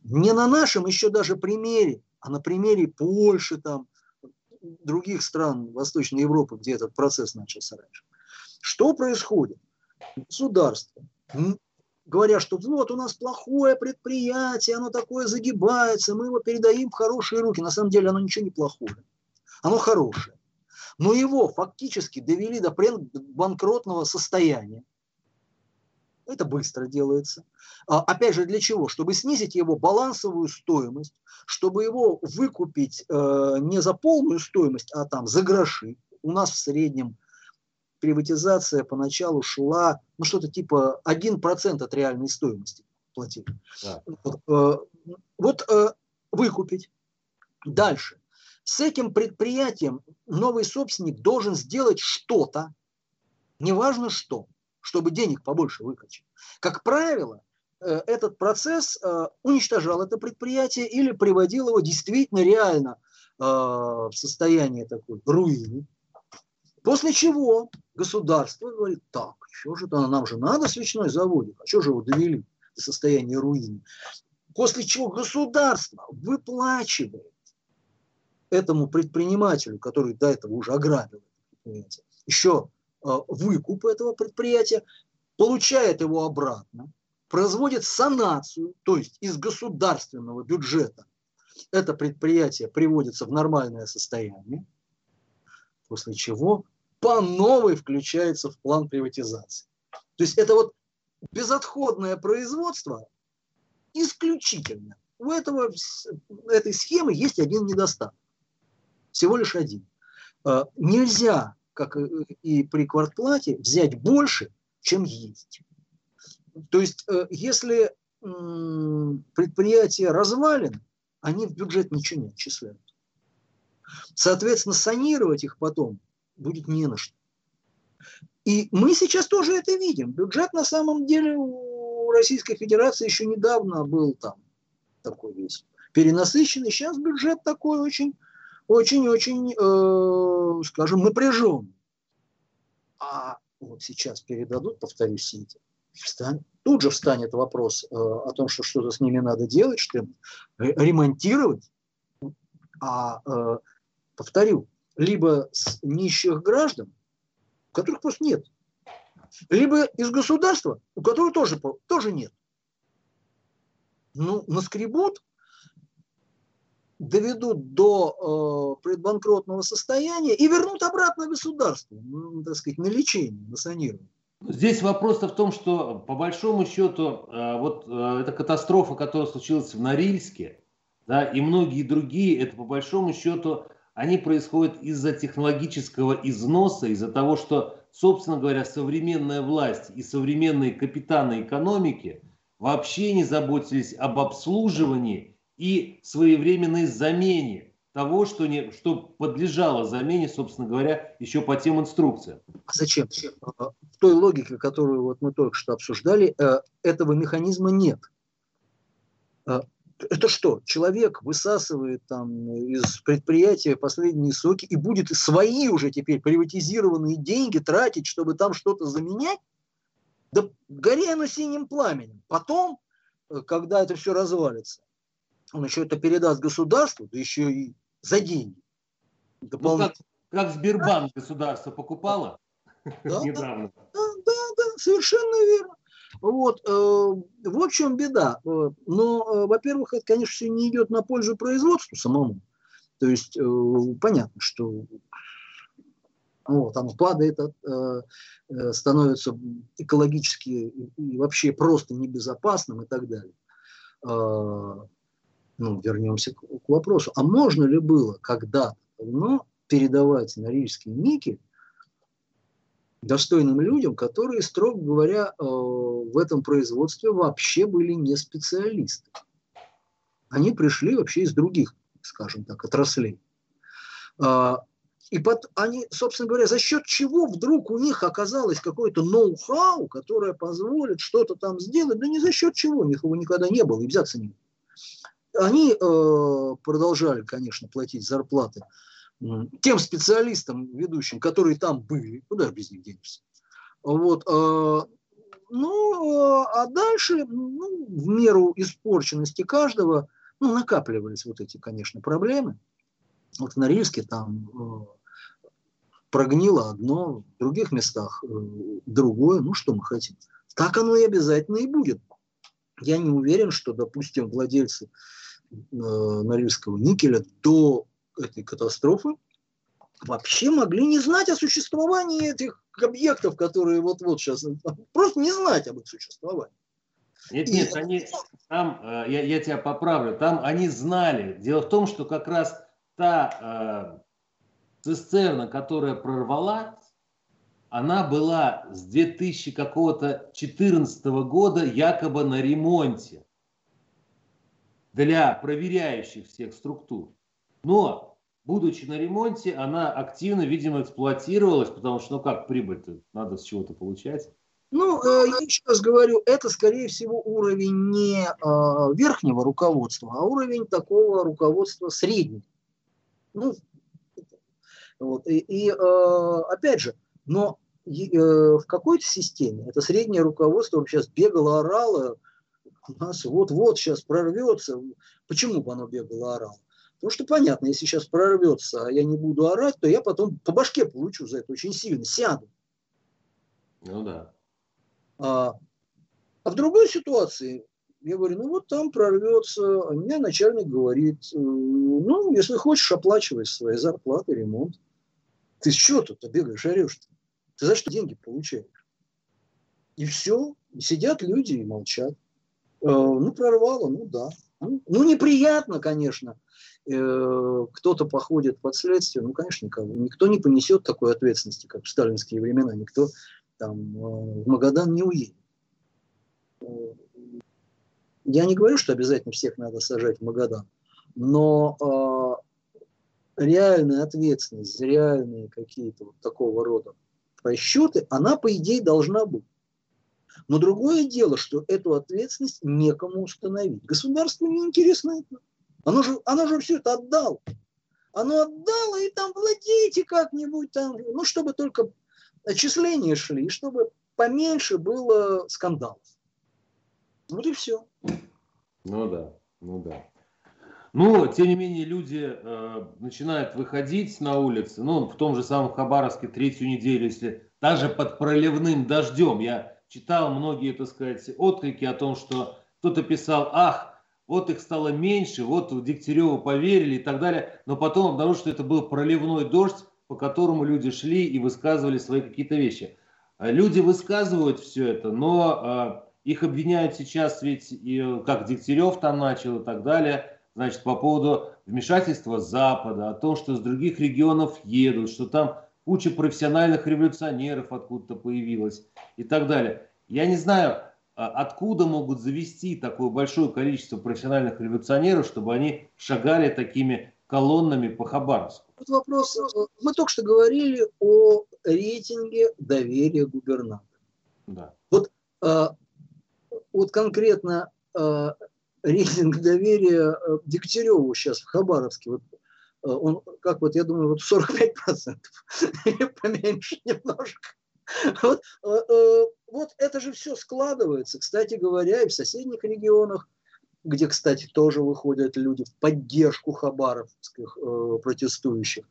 Не на нашем еще даже примере, а на примере Польши, там, других стран Восточной Европы, где этот процесс начался раньше. Что происходит? Государство, говоря, что вот у нас плохое предприятие, оно такое загибается, мы его передаем в хорошие руки. На самом деле оно ничего не плохое, оно хорошее. Но его фактически довели до банкротного состояния. Это быстро делается. А, опять же, для чего? Чтобы снизить его балансовую стоимость, чтобы его выкупить э, не за полную стоимость, а там за гроши. У нас в среднем приватизация поначалу шла, ну что-то типа 1% от реальной стоимости платили. Да. Вот, э, вот э, выкупить. Дальше. С этим предприятием новый собственник должен сделать что-то, неважно что – чтобы денег побольше выкачать. Как правило, э, этот процесс э, уничтожал это предприятие или приводил его действительно реально э, в состояние такой руины. После чего государство говорит, так, что же -то, нам же надо свечной заводик, а что же его довели до состояния руины? После чего государство выплачивает этому предпринимателю, который до этого уже ограбил еще Э, выкуп этого предприятия, получает его обратно, производит санацию, то есть из государственного бюджета это предприятие приводится в нормальное состояние, после чего по новой включается в план приватизации. То есть это вот безотходное производство исключительно. У этого, этой схемы есть один недостаток. Всего лишь один. Э, нельзя как и при квартплате, взять больше, чем есть. То есть, э, если предприятие развален, они в бюджет ничего не отчисляют. Соответственно, санировать их потом будет не на что. И мы сейчас тоже это видим. Бюджет на самом деле у Российской Федерации еще недавно был там такой весь перенасыщенный. Сейчас бюджет такой очень очень-очень, э, скажем, напряжен. А вот сейчас передадут, повторюсь, встань, тут же встанет вопрос э, о том, что что-то с ними надо делать, что ремонтировать. А, э, повторю, либо с нищих граждан, у которых просто нет, либо из государства, у которых тоже, тоже нет. Ну, наскребут, доведут до э, предбанкротного состояния и вернут обратно государству, ну, так сказать, на лечение, на санирование. Здесь вопрос-то в том, что по большому счету э, вот э, эта катастрофа, которая случилась в Норильске, да, и многие другие, это по большому счету они происходят из-за технологического износа, из-за того, что, собственно говоря, современная власть и современные капитаны экономики вообще не заботились об обслуживании и своевременной замене того, что, не, что подлежало замене, собственно говоря, еще по тем инструкциям. А зачем? В той логике, которую вот мы только что обсуждали, э, этого механизма нет. Это что? Человек высасывает там из предприятия последние соки и будет свои уже теперь приватизированные деньги тратить, чтобы там что-то заменять? Да горе оно синим пламенем. Потом, э, когда это все развалится, он еще это передаст государству, да еще и за деньги. Ну, как, как Сбербанк государство покупало да, (laughs) недавно. Да, да, да, совершенно верно. Вот, э, в чем беда. Э, но, э, во-первых, это, конечно, все не идет на пользу производству самому. То есть, понятно, что вот, оно падает, становится экологически и вообще просто небезопасным и так далее. Э, ну, вернемся к, вопросу, а можно ли было когда-то давно передавать норильские ники достойным людям, которые, строго говоря, э, в этом производстве вообще были не специалисты. Они пришли вообще из других, скажем так, отраслей. А, и под, они, собственно говоря, за счет чего вдруг у них оказалось какое-то ноу-хау, которое позволит что-то там сделать, да не за счет чего, у них его никогда не было и взяться не было. Они э, продолжали, конечно, платить зарплаты тем специалистам ведущим, которые там были, куда же без них денешься. Вот, э, ну, а дальше, ну, в меру испорченности каждого, ну, накапливались вот эти, конечно, проблемы. Вот в Норильске там э, прогнило одно, в других местах э, другое. Ну, что мы хотим? Так оно и обязательно и будет. Я не уверен, что, допустим, владельцы э, Норильского никеля до этой катастрофы вообще могли не знать о существовании этих объектов, которые вот-вот сейчас, просто не знать об их существовании. Нет, нет, они, там, э, я, я тебя поправлю, там они знали. Дело в том, что как раз та э, цистерна, которая прорвала, она была с 2000 какого-то 14 года якобы на ремонте для проверяющих всех структур. Но, будучи на ремонте, она активно, видимо, эксплуатировалась, потому что, ну как, прибыль-то надо с чего-то получать. Ну, э, я еще раз говорю, это, скорее всего, уровень не э, верхнего руководства, а уровень такого руководства среднего. Ну, вот, и, и э, опять же, но в какой-то системе это среднее руководство сейчас бегало, орало, у нас вот-вот сейчас прорвется. Почему бы оно бегало, орало? Потому что понятно, если сейчас прорвется, а я не буду орать, то я потом по башке получу за это очень сильно, сяду. Ну да. А, а в другой ситуации я говорю, ну вот там прорвется, а мне начальник говорит, «Э, ну, если хочешь, оплачивай свои зарплаты, ремонт. Ты что тут бегаешь, орешь -то? Ты за что деньги получаешь? И все. И сидят люди и молчат. Э, ну, прорвало, ну да. Ну, ну неприятно, конечно. Э, кто-то походит под следствие, ну, конечно, никого. Никто не понесет такой ответственности, как в сталинские времена. Никто там э, в Магадан не уедет. Я не говорю, что обязательно всех надо сажать в Магадан, но э, реальная ответственность, реальные какие-то вот такого рода расчеты, она, по идее, должна быть. Но другое дело, что эту ответственность некому установить. Государству не интересно это. Оно же, оно же все это отдало. Оно отдало, и там владеете как-нибудь там, ну, чтобы только отчисления шли, и чтобы поменьше было скандалов. Вот и все. Ну да, ну да. Но, тем не менее, люди э, начинают выходить на улицы. Ну, в том же самом Хабаровске третью неделю, если даже под проливным дождем. Я читал многие, так сказать, отклики о том, что кто-то писал, ах, вот их стало меньше, вот в Дегтяреву поверили и так далее. Но потом обнаружил, что это был проливной дождь, по которому люди шли и высказывали свои какие-то вещи. Э, люди высказывают все это, но э, их обвиняют сейчас ведь, и, как Дегтярев там начал и так далее – значит, по поводу вмешательства Запада, о том, что с других регионов едут, что там куча профессиональных революционеров откуда-то появилась и так далее. Я не знаю, а, откуда могут завести такое большое количество профессиональных революционеров, чтобы они шагали такими колоннами по Хабаровску. Вот вопрос. Э, мы только что говорили о рейтинге доверия губернатора. Да. Вот, э, вот конкретно э, рейтинг доверия Дегтяреву сейчас в Хабаровске. Вот, он, как вот, я думаю, вот 45 процентов, поменьше немножко. Вот, э, вот это же все складывается. Кстати говоря, и в соседних регионах, где, кстати, тоже выходят люди в поддержку хабаровских протестующих,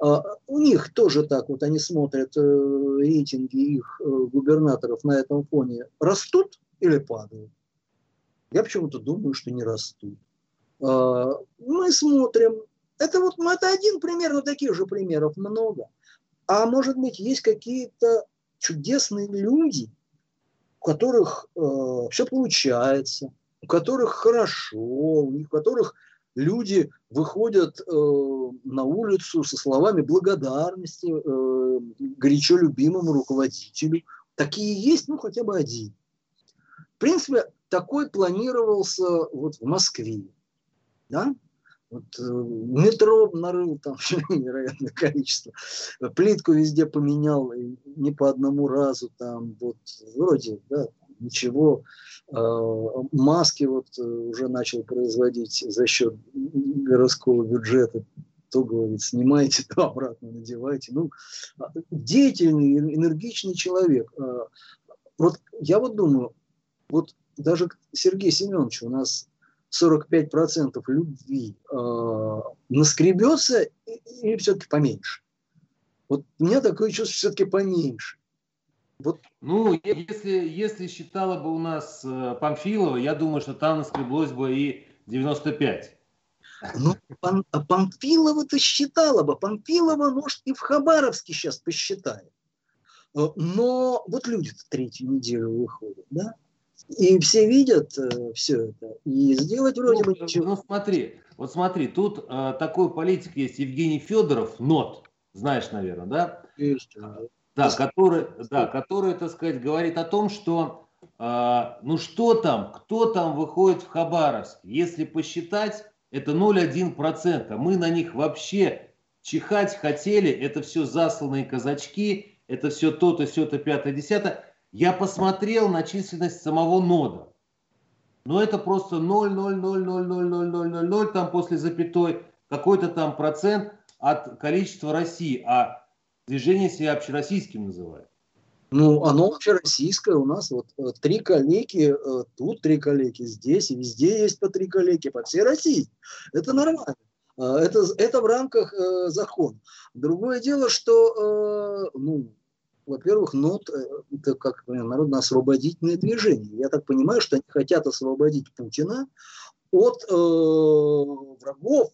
а, у них тоже так вот, они смотрят рейтинги их губернаторов на этом фоне, растут или падают. Я почему-то думаю, что не растут. А, мы смотрим. Это вот ну, это один пример, но таких же примеров много. А может быть, есть какие-то чудесные люди, у которых э, все получается, у которых хорошо, у которых люди выходят э, на улицу со словами благодарности э, горячо любимому руководителю. Такие есть, ну, хотя бы один. В принципе, такой планировался вот в Москве. Да? Вот, э, метро нарыл там (laughs) невероятное количество. Плитку везде поменял, не по одному разу там, вот, вроде, да, ничего. Э, маски вот э, уже начал производить за счет городского бюджета. То говорит, снимайте, (laughs) то обратно надевайте. Ну, деятельный, энергичный человек. вот я вот думаю, вот даже Сергей Семенович у нас 45% любви э, наскребется или все-таки поменьше? Вот у меня такое чувство, все-таки поменьше. Вот. Ну, если, если считала бы у нас э, Памфилова, я думаю, что там наскреблось бы и 95. Ну, Пан, а Памфилова-то считала бы. Памфилова, может, и в Хабаровске сейчас посчитает. Э, но вот люди-то третью неделю выходят, да? И все видят э, все это. И сделать вроде ну, бы ничего. Ну, смотри, вот смотри, тут э, такой политик есть Евгений Федоров, НОТ, знаешь, наверное, да? Есть. Да, который, да, который, так сказать, говорит о том, что э, ну что там, кто там выходит в Хабаровск, если посчитать, это 0,1%. Мы на них вообще чихать хотели, это все засланные казачки, это все то-то, все-то, пятое, десятое. Я посмотрел на численность самого нода. Но это просто 0,0000000 там после запятой, какой-то там процент от количества России. А движение себя общероссийским называют. Ну, оно общероссийское у нас. Вот э, три коллеги, э, тут три коллеги, здесь и везде есть по три коллеги, по всей России. Это нормально. А, это, это в рамках э, закона. Другое дело, что, э, ну, во-первых, НОТ э, – это как народно-освободительное движение. Я так понимаю, что они хотят освободить Путина от э, врагов.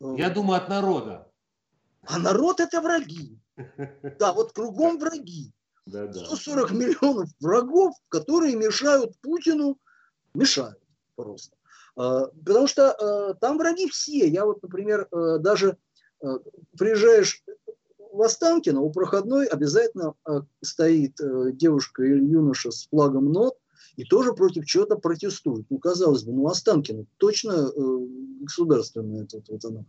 Я думаю, от народа. А народ – это враги. Да, вот кругом враги. 140 миллионов врагов, которые мешают Путину, мешают просто. Потому что там враги все. Я вот, например, даже приезжаешь в Останкино, у проходной обязательно стоит девушка или юноша с флагом НОТ, и тоже против чего-то протестуют. Ну, казалось бы, ну, Останкино точно э, государственное это вот оно.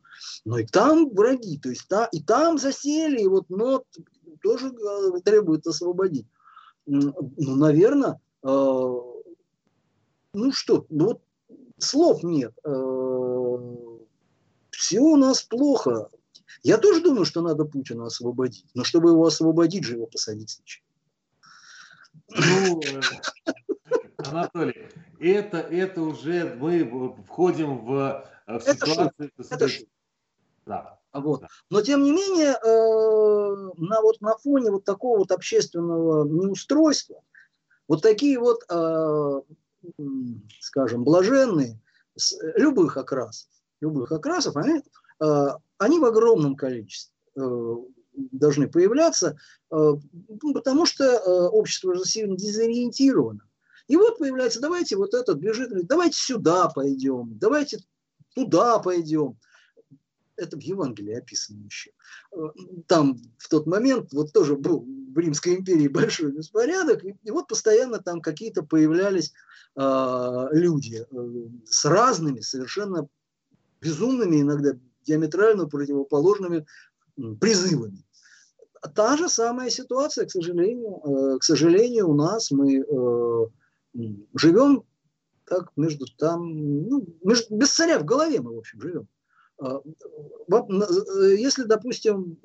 Но и там враги, то есть та, и там засели, и вот НОТ тоже э, требует освободить. Ну, наверное, э, ну что, ну вот слов нет. Э, все у нас плохо. Я тоже думаю, что надо Путина освободить. Но чтобы его освободить, же его посадить сначала. Ну, э, Анатолий, это, это уже мы входим в, в ситуацию... Это, это да. Вот. Но тем не менее, э, на, вот, на фоне вот такого вот общественного неустройства, вот такие вот, э, скажем, блаженные, с любых окрасов, любых окрасов, они, э, они в огромном количестве э, должны появляться, э, потому что э, общество же сильно дезориентировано. И вот появляется, давайте вот этот бежит, давайте сюда пойдем, давайте туда пойдем это в Евангелии описано еще. Там в тот момент вот тоже был в Римской империи (laughs) большой беспорядок, и, и вот постоянно там какие-то появлялись э, люди э, с разными, совершенно безумными, иногда диаметрально противоположными призывами. Та же самая ситуация, к сожалению, э, к сожалению, у нас мы э, живем так между там, ну, между, без царя в голове мы, в общем, живем. А, если, допустим,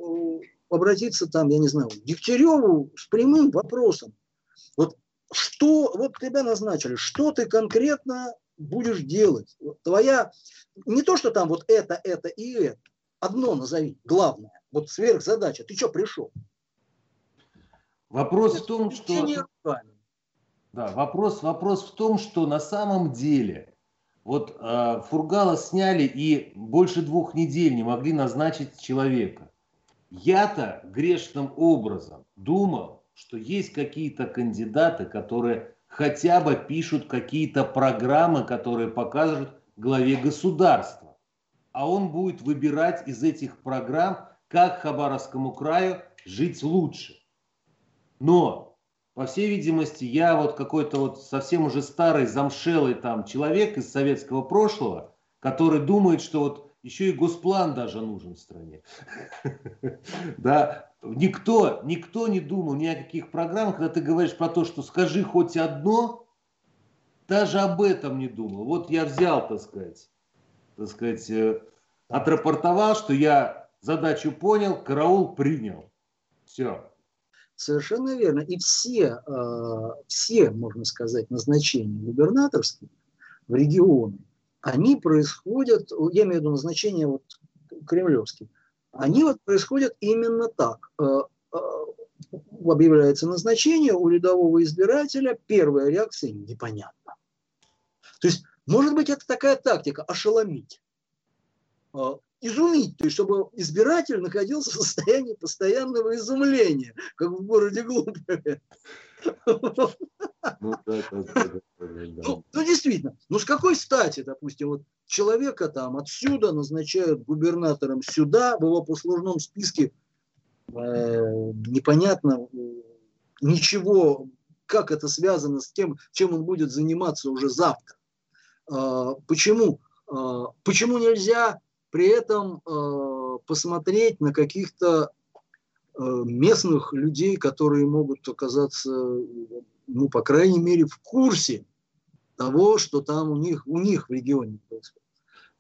обратиться там, я не знаю, к Дегтяреву с прямым вопросом, вот что, вот тебя назначили, что ты конкретно будешь делать? Твоя, не то, что там вот это, это и это, одно назови, главное, вот сверхзадача, ты что пришел? Вопрос в том, что... Да, вопрос, вопрос в том, что на самом деле вот э, Фургала сняли и больше двух недель не могли назначить человека. Я-то грешным образом думал, что есть какие-то кандидаты, которые хотя бы пишут какие-то программы, которые покажут главе государства. А он будет выбирать из этих программ, как Хабаровскому краю жить лучше. Но по всей видимости, я вот какой-то вот совсем уже старый, замшелый там человек из советского прошлого, который думает, что вот еще и госплан даже нужен в стране. (laughs) Да, никто, никто не думал ни о каких программах, когда ты говоришь про то, что скажи хоть одно, даже об этом не думал. Вот я взял, так сказать, так сказать, э, отрапортовал, что я задачу понял, караул принял. Все. Совершенно верно. И все, э, все, можно сказать, назначения губернаторские в регионы, они происходят, я имею в виду назначения вот кремлевские, они вот происходят именно так. Э, э, объявляется назначение у рядового избирателя, первая реакция непонятна. То есть, может быть, это такая тактика – ошеломить изумить, то есть чтобы избиратель находился в состоянии постоянного изумления, как в городе Глубове. Ну, ну, ну, действительно, ну с какой стати, допустим, вот человека там отсюда назначают губернатором сюда, в его послужном списке э, непонятно ничего, как это связано с тем, чем он будет заниматься уже завтра. Э, почему? Э, почему нельзя при этом э, посмотреть на каких-то э, местных людей, которые могут оказаться, ну, по крайней мере, в курсе того, что там у них, у них в регионе происходит.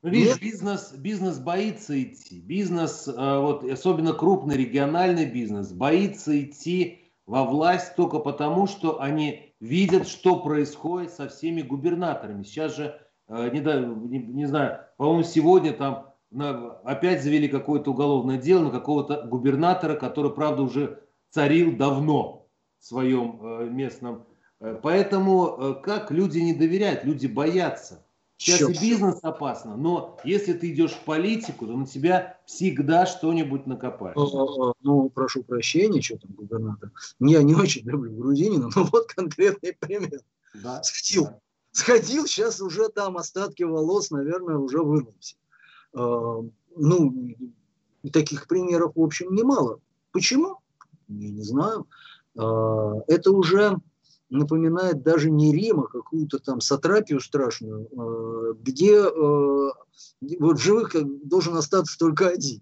Ну, видишь, бизнес, бизнес боится идти. Бизнес, э, вот, особенно крупный региональный бизнес, боится идти во власть только потому, что они видят, что происходит со всеми губернаторами. Сейчас же, не, не, не знаю, по-моему, сегодня там опять завели какое-то уголовное дело на какого-то губернатора, который, правда, уже царил давно в своем э, местном. Э, поэтому э, как люди не доверяют, люди боятся. Сейчас Черт. и бизнес опасно, но если ты идешь в политику, то на тебя всегда что-нибудь накопают. Ну, прошу прощения, что там губернатор. Я не очень люблю Грудинина, но вот конкретный пример. Да, сходил, да. сходил, сейчас уже там остатки волос, наверное, уже вырвался. А, ну, таких примеров, в общем, немало. Почему? Я не знаю. А, это уже напоминает даже не Рим, а какую-то там сатрапию страшную, а, где вот живых должен остаться только один.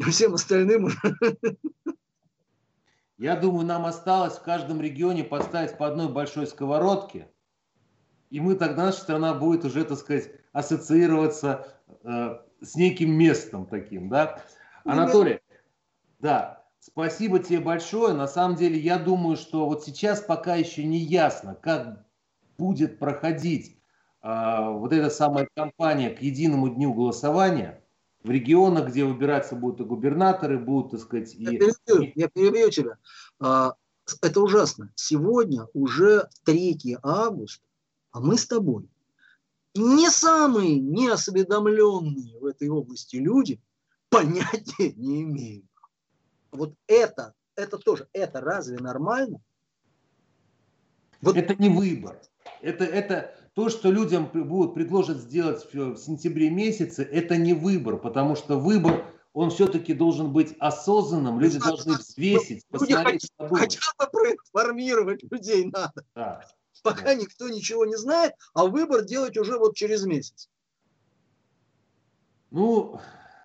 Всем остальным (laughs) Я думаю, нам осталось в каждом регионе поставить по одной большой сковородке, и мы тогда наша страна будет уже, так сказать, ассоциироваться э, с неким местом таким, да. Анатолий, да, спасибо тебе большое. На самом деле, я думаю, что вот сейчас пока еще не ясно, как будет проходить э, вот эта самая кампания к единому дню голосования в регионах, где выбираться будут и губернаторы, будут, так сказать, и... Я перебью, я перебью тебя. А, это ужасно. Сегодня уже 3 августа, а мы с тобой не самые неосведомленные в этой области люди понятия не имеют. Вот это, это тоже, это разве нормально? Вот... Это не выбор. Это, это то, что людям будут предложат сделать в сентябре месяце, это не выбор, потому что выбор, он все-таки должен быть осознанным, люди должны взвесить, посмотреть. Хотя бы проинформировать людей надо. Да пока никто ничего не знает, а выбор делать уже вот через месяц. Ну,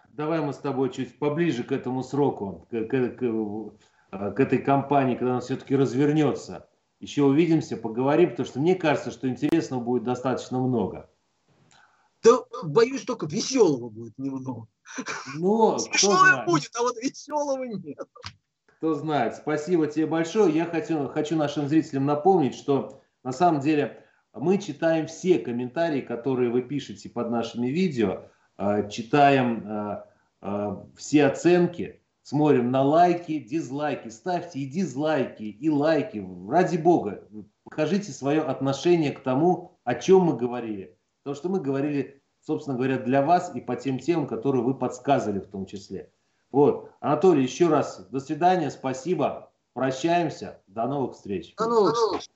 давай мы с тобой чуть поближе к этому сроку, к, к, к, к этой кампании, когда она все-таки развернется. Еще увидимся, поговорим, потому что мне кажется, что интересного будет достаточно много. Да, боюсь, только веселого будет немного. Ну, (laughs) Смешного будет, а вот веселого нет. Кто знает. Спасибо тебе большое. Я хочу, хочу нашим зрителям напомнить, что на самом деле мы читаем все комментарии, которые вы пишете под нашими видео, э, читаем э, э, все оценки, смотрим на лайки, дизлайки, ставьте и дизлайки, и лайки. Ради бога, покажите свое отношение к тому, о чем мы говорили. Потому что мы говорили, собственно говоря, для вас и по тем темам, которые вы подсказывали в том числе. Вот. Анатолий, еще раз до свидания, спасибо. Прощаемся. До новых встреч. До новых встреч.